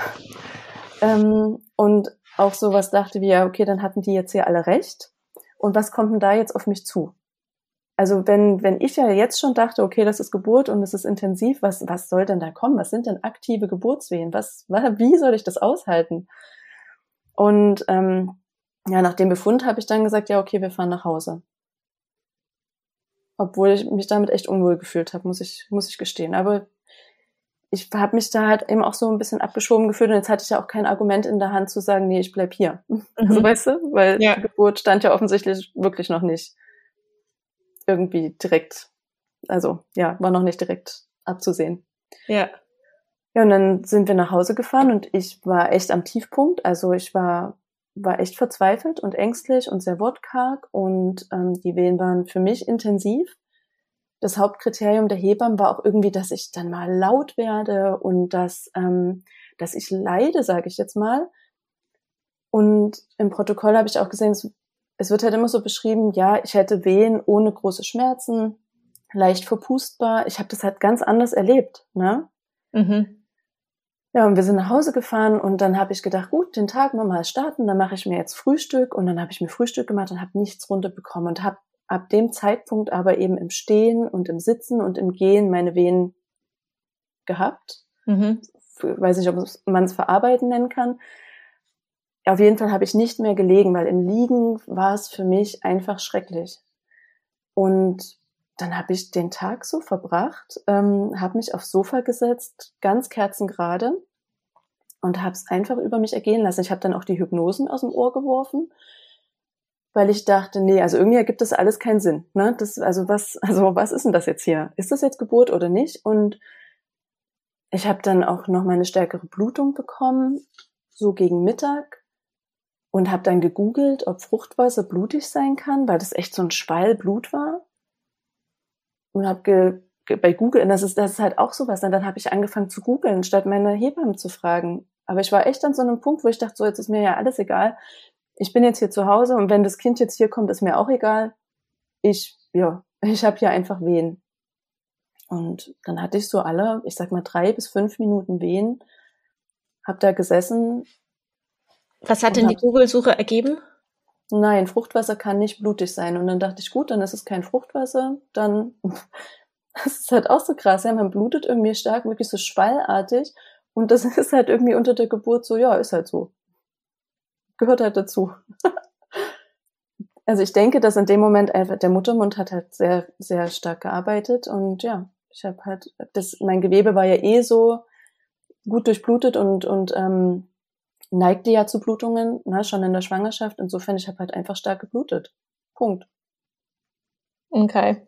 ähm, und auch sowas dachte wie, ja, okay, dann hatten die jetzt hier alle recht. Und was kommt denn da jetzt auf mich zu? Also wenn, wenn ich ja jetzt schon dachte, okay, das ist Geburt und es ist intensiv, was, was soll denn da kommen? Was sind denn aktive Geburtswehen? Was, wie soll ich das aushalten? Und ähm, ja, nach dem Befund habe ich dann gesagt, ja, okay, wir fahren nach Hause. Obwohl ich mich damit echt unwohl gefühlt habe, muss ich, muss ich gestehen. Aber ich habe mich da halt eben auch so ein bisschen abgeschoben gefühlt und jetzt hatte ich ja auch kein Argument in der Hand zu sagen, nee, ich bleib hier. Mhm. Also weißt du, weil ja. die Geburt stand ja offensichtlich wirklich noch nicht irgendwie direkt, also ja, war noch nicht direkt abzusehen. Ja. Ja, und dann sind wir nach Hause gefahren und ich war echt am Tiefpunkt. Also ich war, war echt verzweifelt und ängstlich und sehr wortkarg und ähm, die Wehen waren für mich intensiv. Das Hauptkriterium der Hebammen war auch irgendwie, dass ich dann mal laut werde und dass, ähm, dass ich leide, sage ich jetzt mal. Und im Protokoll habe ich auch gesehen, es es wird halt immer so beschrieben, ja, ich hätte Wehen ohne große Schmerzen, leicht verpustbar. Ich habe das halt ganz anders erlebt, ne? Mhm. Ja, und wir sind nach Hause gefahren und dann habe ich gedacht, gut, den Tag mal starten, dann mache ich mir jetzt Frühstück und dann habe ich mir Frühstück gemacht und habe nichts runterbekommen und habe ab dem Zeitpunkt aber eben im Stehen und im Sitzen und im Gehen meine Wehen gehabt. Mhm. Weiß nicht, ob man es verarbeiten nennen kann auf jeden Fall habe ich nicht mehr gelegen, weil im Liegen war es für mich einfach schrecklich. Und dann habe ich den Tag so verbracht, ähm, habe mich aufs Sofa gesetzt, ganz kerzengerade und habe es einfach über mich ergehen lassen. Ich habe dann auch die Hypnosen aus dem Ohr geworfen, weil ich dachte, nee, also irgendwie ergibt das alles keinen Sinn. Ne? Das, also was, also was ist denn das jetzt hier? Ist das jetzt Geburt oder nicht? Und ich habe dann auch noch mal eine stärkere Blutung bekommen, so gegen Mittag und habe dann gegoogelt, ob Fruchtwasser blutig sein kann, weil das echt so ein Schwall Blut war. Und habe bei Google, und das ist, das ist halt auch sowas, und dann habe ich angefangen zu googeln, statt meine Hebamme zu fragen. Aber ich war echt an so einem Punkt, wo ich dachte, so jetzt ist mir ja alles egal ich bin jetzt hier zu Hause und wenn das Kind jetzt hier kommt, ist mir auch egal. Ich, ja, ich habe hier einfach Wehen. Und dann hatte ich so alle, ich sag mal drei bis fünf Minuten Wehen, hab da gesessen. Was hat denn die Google-Suche ergeben? Nein, Fruchtwasser kann nicht blutig sein. Und dann dachte ich, gut, dann ist es kein Fruchtwasser, dann, das ist halt auch so krass, ja, man blutet irgendwie stark, wirklich so schwallartig. Und das ist halt irgendwie unter der Geburt so, ja, ist halt so gehört halt dazu. also ich denke, dass in dem Moment einfach der Muttermund hat halt sehr, sehr stark gearbeitet und ja, ich habe halt, das, mein Gewebe war ja eh so gut durchblutet und, und ähm, neigte ja zu Blutungen, ne, schon in der Schwangerschaft. Insofern, ich habe halt einfach stark geblutet. Punkt. Okay.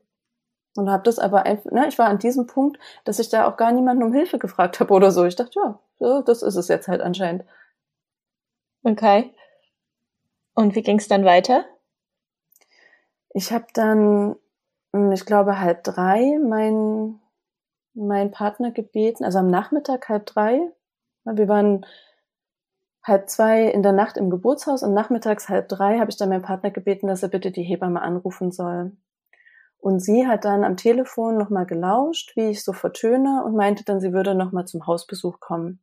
Und habe das aber einfach, ne, ich war an diesem Punkt, dass ich da auch gar niemanden um Hilfe gefragt habe oder so. Ich dachte, ja, so, das ist es jetzt halt anscheinend. Okay. Und wie ging es dann weiter? Ich habe dann, hm, ich glaube, halb drei meinen mein Partner gebeten, also am Nachmittag halb drei. Wir waren halb zwei in der Nacht im Geburtshaus und nachmittags halb drei habe ich dann meinen Partner gebeten, dass er bitte die Hebamme anrufen soll. Und sie hat dann am Telefon nochmal gelauscht, wie ich so vertöne und meinte dann, sie würde nochmal zum Hausbesuch kommen.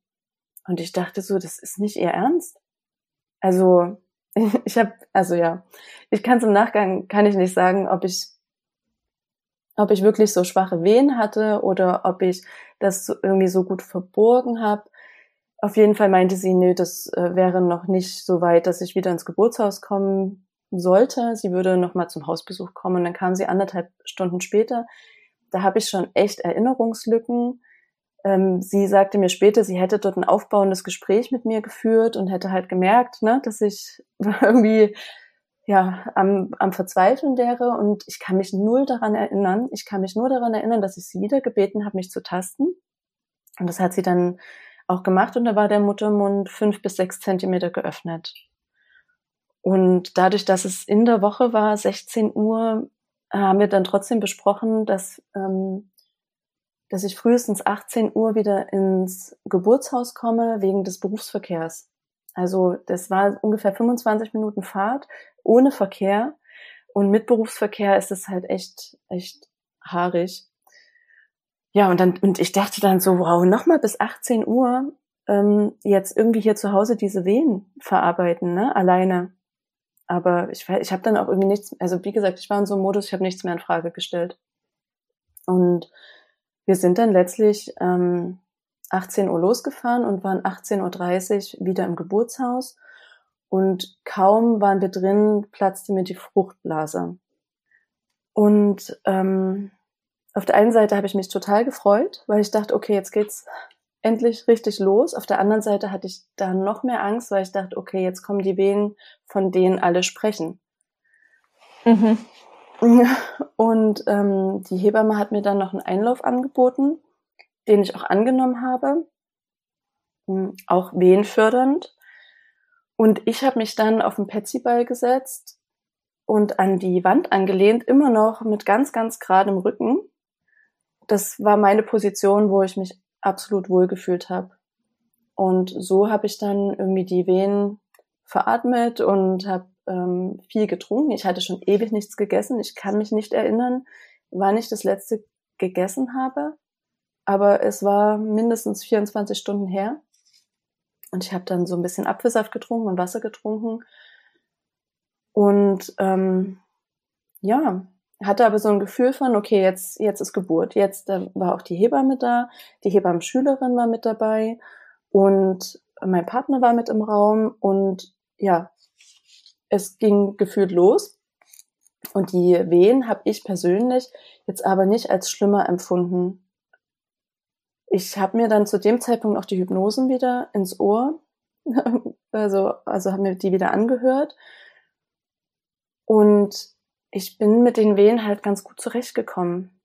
Und ich dachte so, das ist nicht ihr Ernst. Also ich habe, also ja, ich kann im Nachgang, kann ich nicht sagen, ob ich, ob ich wirklich so schwache Wehen hatte oder ob ich das irgendwie so gut verborgen habe. Auf jeden Fall meinte sie, nö, das äh, wäre noch nicht so weit, dass ich wieder ins Geburtshaus kommen sollte. Sie würde noch mal zum Hausbesuch kommen und dann kam sie anderthalb Stunden später. Da habe ich schon echt Erinnerungslücken ähm, sie sagte mir später, sie hätte dort ein aufbauendes Gespräch mit mir geführt und hätte halt gemerkt, ne, dass ich irgendwie ja am, am Verzweifeln wäre und ich kann mich null daran erinnern. Ich kann mich nur daran erinnern, dass ich sie wieder gebeten habe, mich zu tasten. Und das hat sie dann auch gemacht und da war der Muttermund fünf bis sechs Zentimeter geöffnet. Und dadurch, dass es in der Woche war, 16 Uhr, haben wir dann trotzdem besprochen, dass ähm, dass ich frühestens 18 Uhr wieder ins Geburtshaus komme wegen des Berufsverkehrs. Also das war ungefähr 25 Minuten Fahrt ohne Verkehr und mit Berufsverkehr ist es halt echt echt haarig. Ja und dann und ich dachte dann so wow nochmal bis 18 Uhr ähm, jetzt irgendwie hier zu Hause diese Wehen verarbeiten ne alleine. Aber ich ich habe dann auch irgendwie nichts also wie gesagt ich war in so einem Modus ich habe nichts mehr in Frage gestellt und wir sind dann letztlich ähm, 18 Uhr losgefahren und waren 18.30 Uhr wieder im Geburtshaus. Und kaum waren wir drin, platzte mir die Fruchtblase. Und ähm, auf der einen Seite habe ich mich total gefreut, weil ich dachte, okay, jetzt geht's endlich richtig los. Auf der anderen Seite hatte ich da noch mehr Angst, weil ich dachte, okay, jetzt kommen die Wehen, von denen alle sprechen. Mhm. Und ähm, die Hebamme hat mir dann noch einen Einlauf angeboten, den ich auch angenommen habe, hm, auch wehenfördernd. Und ich habe mich dann auf den Petsyball gesetzt und an die Wand angelehnt, immer noch mit ganz, ganz geradem Rücken. Das war meine Position, wo ich mich absolut wohlgefühlt habe. Und so habe ich dann irgendwie die Wehen veratmet und habe ähm, viel getrunken. Ich hatte schon ewig nichts gegessen. Ich kann mich nicht erinnern, wann ich das letzte gegessen habe. Aber es war mindestens 24 Stunden her. Und ich habe dann so ein bisschen Apfelsaft getrunken und Wasser getrunken. Und ähm, ja, hatte aber so ein Gefühl von, okay, jetzt, jetzt ist Geburt. Jetzt äh, war auch die Hebamme da, die Hebammenschülerin war mit dabei und mein Partner war mit im Raum und ja, es ging gefühlt los. Und die Wehen habe ich persönlich jetzt aber nicht als schlimmer empfunden. Ich habe mir dann zu dem Zeitpunkt auch die Hypnosen wieder ins Ohr, also, also haben mir die wieder angehört. Und ich bin mit den Wehen halt ganz gut zurechtgekommen.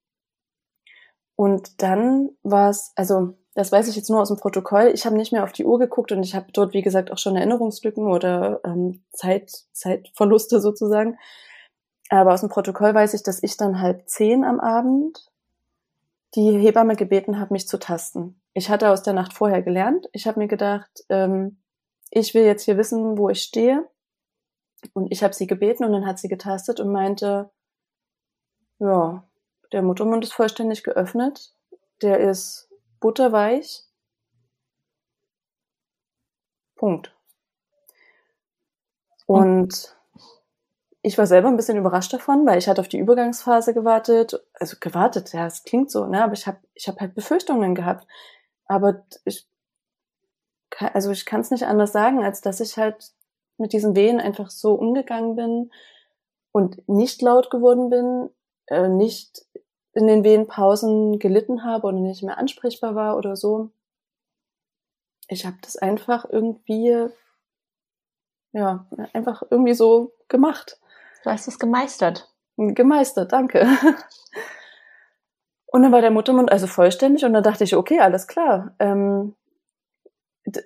Und dann war es, also das weiß ich jetzt nur aus dem Protokoll, ich habe nicht mehr auf die Uhr geguckt und ich habe dort, wie gesagt, auch schon Erinnerungslücken oder ähm, Zeit, Zeitverluste sozusagen. Aber aus dem Protokoll weiß ich, dass ich dann halb zehn am Abend die Hebamme gebeten habe, mich zu tasten. Ich hatte aus der Nacht vorher gelernt. Ich habe mir gedacht, ähm, ich will jetzt hier wissen, wo ich stehe. Und ich habe sie gebeten und dann hat sie getastet und meinte, ja, der Muttermund ist vollständig geöffnet, der ist butterweich. Punkt. Und ich war selber ein bisschen überrascht davon, weil ich hatte auf die Übergangsphase gewartet. Also gewartet, ja, es klingt so, ne? Aber ich habe ich hab halt Befürchtungen gehabt. Aber ich, also ich kann es nicht anders sagen, als dass ich halt mit diesen Wehen einfach so umgegangen bin und nicht laut geworden bin, äh, nicht in den Wehenpausen gelitten habe oder nicht mehr ansprechbar war oder so. Ich habe das einfach irgendwie, ja, einfach irgendwie so gemacht. Du hast es gemeistert. Gemeistert, danke. Und dann war der Muttermund also vollständig und dann dachte ich, okay, alles klar. Ähm,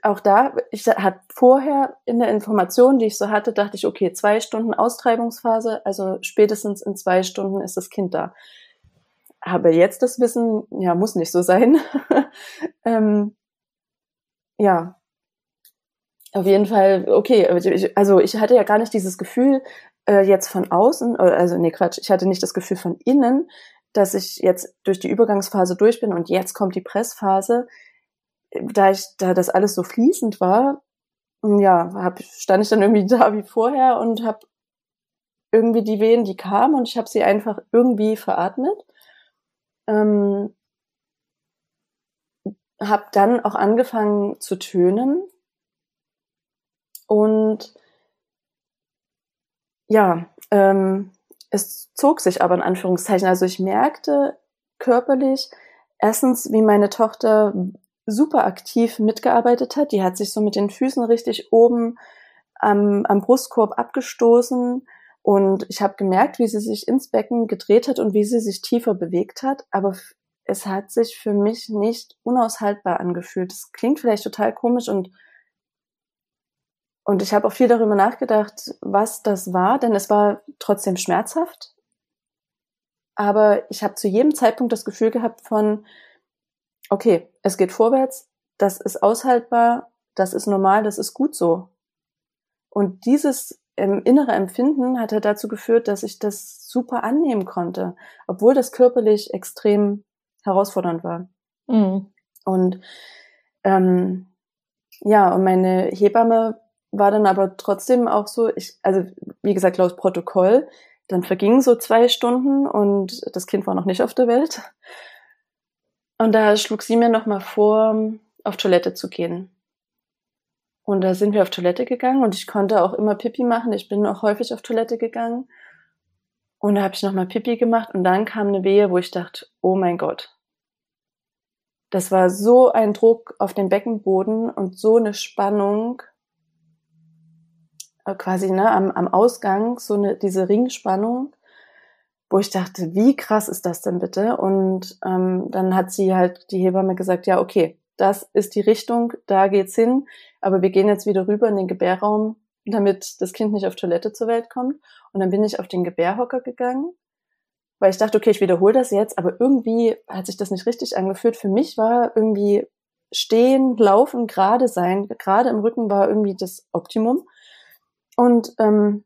auch da, ich hatte vorher in der Information, die ich so hatte, dachte ich, okay, zwei Stunden Austreibungsphase, also spätestens in zwei Stunden ist das Kind da. Aber jetzt das Wissen, ja, muss nicht so sein. ähm, ja, auf jeden Fall, okay, also ich hatte ja gar nicht dieses Gefühl, äh, jetzt von außen, also nee, Quatsch, ich hatte nicht das Gefühl von innen, dass ich jetzt durch die Übergangsphase durch bin und jetzt kommt die Pressphase. Da ich, da das alles so fließend war, ja, hab, stand ich dann irgendwie da wie vorher und habe irgendwie die Wehen, die kamen und ich habe sie einfach irgendwie veratmet. Ähm, habe dann auch angefangen zu tönen und ja, ähm, es zog sich aber in Anführungszeichen. Also ich merkte körperlich erstens, wie meine Tochter super aktiv mitgearbeitet hat. Die hat sich so mit den Füßen richtig oben am, am Brustkorb abgestoßen und ich habe gemerkt, wie sie sich ins Becken gedreht hat und wie sie sich tiefer bewegt hat. Aber es hat sich für mich nicht unaushaltbar angefühlt. Das klingt vielleicht total komisch und und ich habe auch viel darüber nachgedacht, was das war, denn es war trotzdem schmerzhaft. Aber ich habe zu jedem Zeitpunkt das Gefühl gehabt von, okay, es geht vorwärts, das ist aushaltbar, das ist normal, das ist gut so. Und dieses ähm, innere Empfinden hat halt dazu geführt, dass ich das super annehmen konnte, obwohl das körperlich extrem herausfordernd war. Mhm. Und ähm, ja, und meine Hebamme war dann aber trotzdem auch so, ich, also wie gesagt, laut Protokoll, dann vergingen so zwei Stunden und das Kind war noch nicht auf der Welt. Und da schlug sie mir nochmal vor, auf Toilette zu gehen. Und da sind wir auf Toilette gegangen und ich konnte auch immer Pipi machen. Ich bin auch häufig auf Toilette gegangen. Und da habe ich nochmal Pipi gemacht und dann kam eine Wehe, wo ich dachte, oh mein Gott. Das war so ein Druck auf den Beckenboden und so eine Spannung. Äh, quasi ne, am, am Ausgang so eine, diese Ringspannung, wo ich dachte, wie krass ist das denn bitte? Und ähm, dann hat sie halt die Hebamme gesagt, ja, okay, das ist die Richtung, da geht's hin, aber wir gehen jetzt wieder rüber in den Gebärraum, damit das Kind nicht auf Toilette zur Welt kommt. Und dann bin ich auf den Gebärhocker gegangen, weil ich dachte, okay, ich wiederhole das jetzt, aber irgendwie hat sich das nicht richtig angefühlt. Für mich war irgendwie stehen, laufen, gerade sein, gerade im Rücken war irgendwie das Optimum. Und ähm,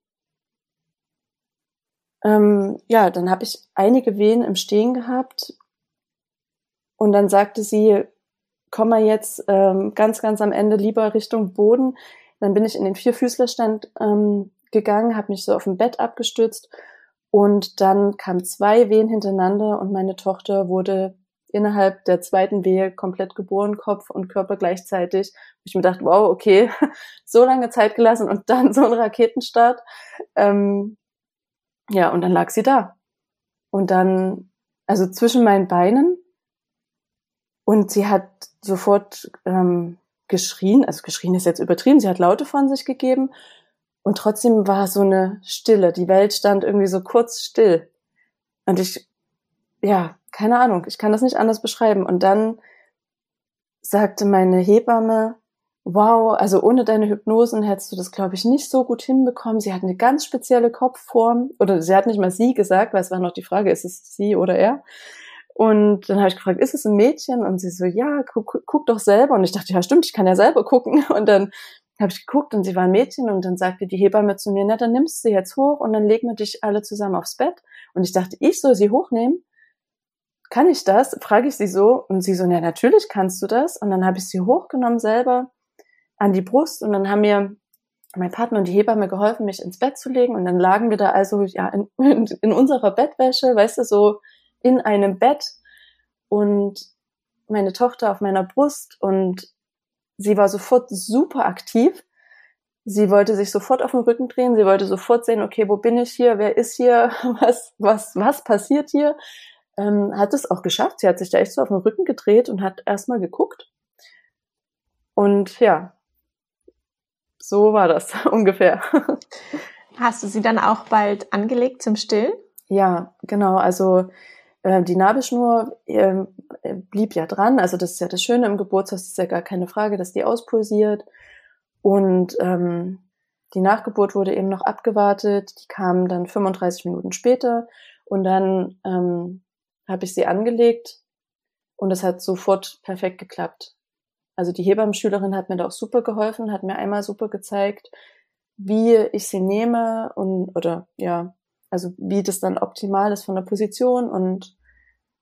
ähm, ja, dann habe ich einige Wehen im Stehen gehabt. Und dann sagte sie, komm mal jetzt ähm, ganz, ganz am Ende lieber Richtung Boden. Dann bin ich in den Vierfüßlerstand ähm, gegangen, habe mich so auf dem Bett abgestützt und dann kamen zwei Wehen hintereinander und meine Tochter wurde innerhalb der zweiten Wehe komplett geboren, Kopf und Körper gleichzeitig. Ich mir dachte, wow, okay, so lange Zeit gelassen und dann so ein Raketenstart. Ähm, ja, und dann lag sie da. Und dann, also zwischen meinen Beinen. Und sie hat sofort ähm, geschrien, also geschrien ist jetzt übertrieben, sie hat Laute von sich gegeben. Und trotzdem war so eine Stille. Die Welt stand irgendwie so kurz still. Und ich, ja, keine Ahnung, ich kann das nicht anders beschreiben. Und dann sagte meine Hebamme, wow, also ohne deine Hypnosen hättest du das, glaube ich, nicht so gut hinbekommen. Sie hat eine ganz spezielle Kopfform. Oder sie hat nicht mal sie gesagt, weil es war noch die Frage, ist es sie oder er? Und dann habe ich gefragt, ist es ein Mädchen? Und sie so, ja, guck, guck doch selber. Und ich dachte, ja stimmt, ich kann ja selber gucken. Und dann habe ich geguckt und sie war ein Mädchen und dann sagte die Hebamme zu mir, na dann nimmst du sie jetzt hoch und dann legen wir dich alle zusammen aufs Bett. Und ich dachte, ich soll sie hochnehmen? Kann ich das? Frage ich sie so und sie so, na natürlich kannst du das. Und dann habe ich sie hochgenommen selber an die Brust und dann haben mir mein Partner und die Hebamme geholfen, mich ins Bett zu legen und dann lagen wir da also ja in, in unserer Bettwäsche, weißt du, so in einem Bett und meine Tochter auf meiner Brust und sie war sofort super aktiv. Sie wollte sich sofort auf den Rücken drehen. Sie wollte sofort sehen, okay, wo bin ich hier? Wer ist hier? Was, was, was passiert hier? Ähm, hat es auch geschafft. Sie hat sich da echt so auf den Rücken gedreht und hat erstmal geguckt. Und ja, so war das ungefähr. Hast du sie dann auch bald angelegt zum Stillen? Ja, genau. Also äh, die Nabelschnur äh, blieb ja dran. Also das ist ja das Schöne im Geburtshaus, ist ja gar keine Frage, dass die auspulsiert. Und ähm, die Nachgeburt wurde eben noch abgewartet. Die kam dann 35 Minuten später. Und dann ähm, habe ich sie angelegt und es hat sofort perfekt geklappt. Also die Hebammenschülerin hat mir da auch super geholfen, hat mir einmal super gezeigt, wie ich sie nehme und oder ja, also wie das dann optimal ist von der Position und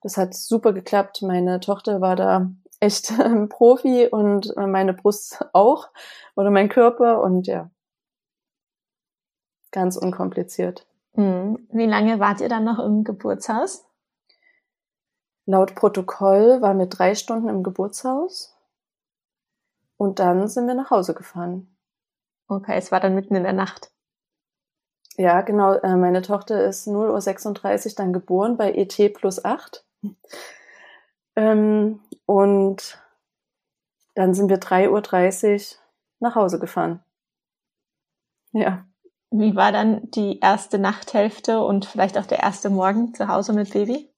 das hat super geklappt. Meine Tochter war da echt ein Profi und meine Brust auch oder mein Körper und ja, ganz unkompliziert. Hm. Wie lange wart ihr dann noch im Geburtshaus? Laut Protokoll waren wir drei Stunden im Geburtshaus und dann sind wir nach Hause gefahren. Okay, es war dann mitten in der Nacht. Ja, genau. Äh, meine Tochter ist 0.36 Uhr dann geboren bei ET plus 8. Ähm, und dann sind wir 3.30 Uhr nach Hause gefahren. Ja. Wie war dann die erste Nachthälfte und vielleicht auch der erste Morgen zu Hause mit Baby?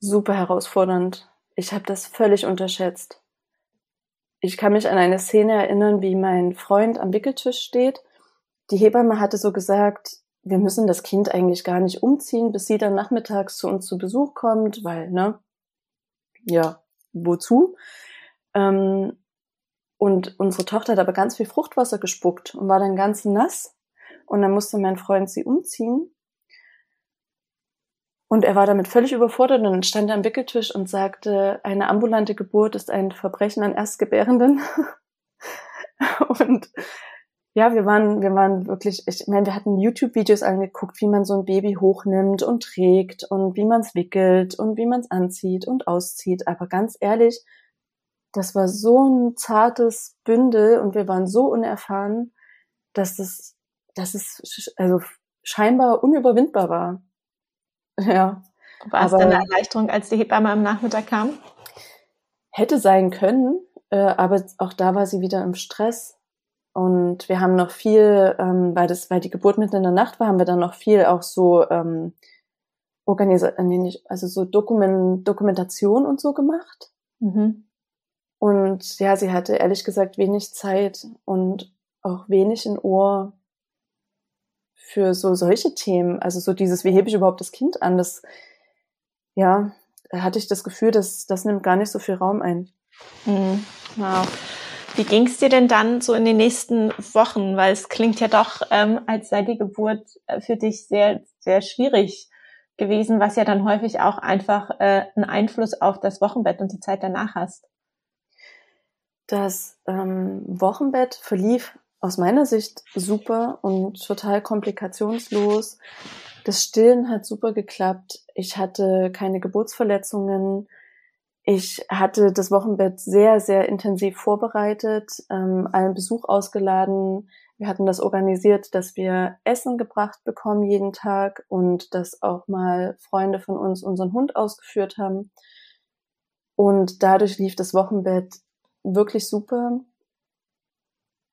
Super herausfordernd. Ich habe das völlig unterschätzt. Ich kann mich an eine Szene erinnern, wie mein Freund am Wickeltisch steht die Hebamme hatte so gesagt, wir müssen das Kind eigentlich gar nicht umziehen, bis sie dann nachmittags zu uns zu Besuch kommt, weil, ne, ja, wozu? Ähm, und unsere Tochter hat aber ganz viel Fruchtwasser gespuckt und war dann ganz nass. Und dann musste mein Freund sie umziehen. Und er war damit völlig überfordert und stand am Wickeltisch und sagte, eine ambulante Geburt ist ein Verbrechen an Erstgebärenden. und ja, wir waren, wir waren wirklich, ich meine, wir hatten YouTube-Videos angeguckt, wie man so ein Baby hochnimmt und trägt und wie man es wickelt und wie man es anzieht und auszieht. Aber ganz ehrlich, das war so ein zartes Bündel und wir waren so unerfahren, dass es, dass es also scheinbar unüberwindbar war. Ja. War es denn eine Erleichterung, als die Hebamme am Nachmittag kam? Hätte sein können, äh, aber auch da war sie wieder im Stress und wir haben noch viel, ähm, weil das, weil die Geburt mitten in der Nacht war, haben wir dann noch viel auch so ähm, Organisa äh, also so Dokument Dokumentation und so gemacht. Mhm. Und ja, sie hatte ehrlich gesagt wenig Zeit und auch wenig in Ohr für so solche Themen. Also so dieses, wie hebe ich überhaupt das Kind an? Das, ja, hatte ich das Gefühl, dass das nimmt gar nicht so viel Raum ein. Mhm. Wow. Wie ging es dir denn dann so in den nächsten Wochen? Weil es klingt ja doch, ähm, als sei die Geburt äh, für dich sehr, sehr schwierig gewesen, was ja dann häufig auch einfach äh, einen Einfluss auf das Wochenbett und die Zeit danach hast. Das ähm, Wochenbett verlief aus meiner Sicht super und total komplikationslos. Das Stillen hat super geklappt. Ich hatte keine Geburtsverletzungen. Ich hatte das Wochenbett sehr, sehr intensiv vorbereitet, ähm, einen Besuch ausgeladen. Wir hatten das organisiert, dass wir Essen gebracht bekommen jeden Tag und dass auch mal Freunde von uns unseren Hund ausgeführt haben. Und dadurch lief das Wochenbett wirklich super.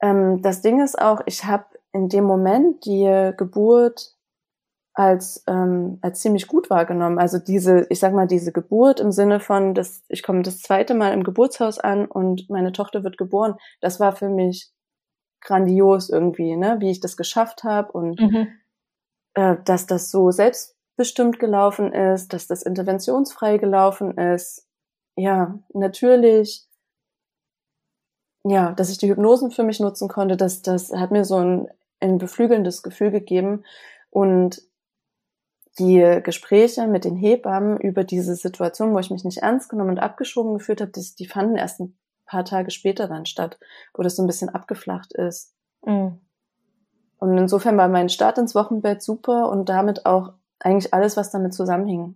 Ähm, das Ding ist auch, ich habe in dem Moment die Geburt als ähm, als ziemlich gut wahrgenommen. Also diese, ich sag mal, diese Geburt im Sinne von, dass ich komme das zweite Mal im Geburtshaus an und meine Tochter wird geboren. Das war für mich grandios irgendwie, ne, wie ich das geschafft habe und mhm. äh, dass das so selbstbestimmt gelaufen ist, dass das interventionsfrei gelaufen ist. Ja, natürlich. Ja, dass ich die Hypnosen für mich nutzen konnte, das, das hat mir so ein, ein beflügelndes Gefühl gegeben. Und die Gespräche mit den Hebammen über diese Situation, wo ich mich nicht ernst genommen und abgeschoben gefühlt habe, die, die fanden erst ein paar Tage später dann statt, wo das so ein bisschen abgeflacht ist. Mhm. Und insofern war mein Start ins Wochenbett super und damit auch eigentlich alles, was damit zusammenhing.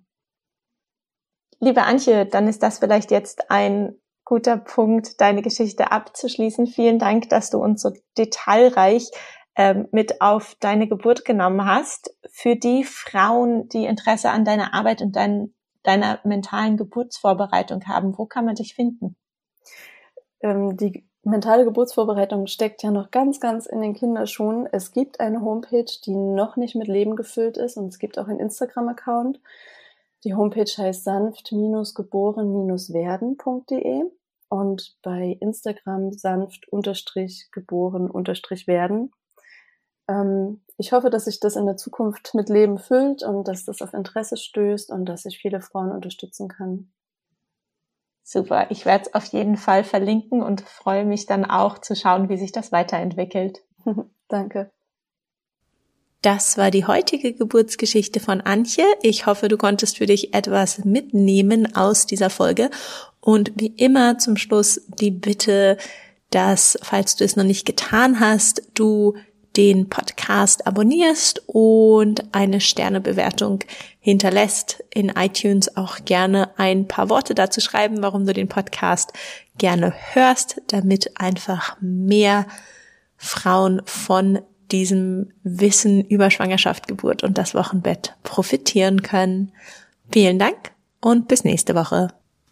Liebe Antje, dann ist das vielleicht jetzt ein guter Punkt, deine Geschichte abzuschließen. Vielen Dank, dass du uns so detailreich ähm, mit auf deine Geburt genommen hast. Für die Frauen, die Interesse an deiner Arbeit und dein, deiner mentalen Geburtsvorbereitung haben, wo kann man dich finden? Ähm, die mentale Geburtsvorbereitung steckt ja noch ganz, ganz in den Kinderschuhen. Es gibt eine Homepage, die noch nicht mit Leben gefüllt ist und es gibt auch einen Instagram-Account. Die Homepage heißt sanft-geboren-werden.de und bei Instagram sanft-geboren-werden. Ähm, ich hoffe, dass sich das in der Zukunft mit Leben füllt und dass das auf Interesse stößt und dass ich viele Frauen unterstützen kann. Super, ich werde es auf jeden Fall verlinken und freue mich dann auch zu schauen, wie sich das weiterentwickelt. Danke. Das war die heutige Geburtsgeschichte von Antje. Ich hoffe, du konntest für dich etwas mitnehmen aus dieser Folge. Und wie immer zum Schluss die Bitte, dass, falls du es noch nicht getan hast, du den Podcast abonnierst und eine Sternebewertung hinterlässt in iTunes auch gerne ein paar Worte dazu schreiben, warum du den Podcast gerne hörst, damit einfach mehr Frauen von diesem Wissen über Schwangerschaft, Geburt und das Wochenbett profitieren können. Vielen Dank und bis nächste Woche.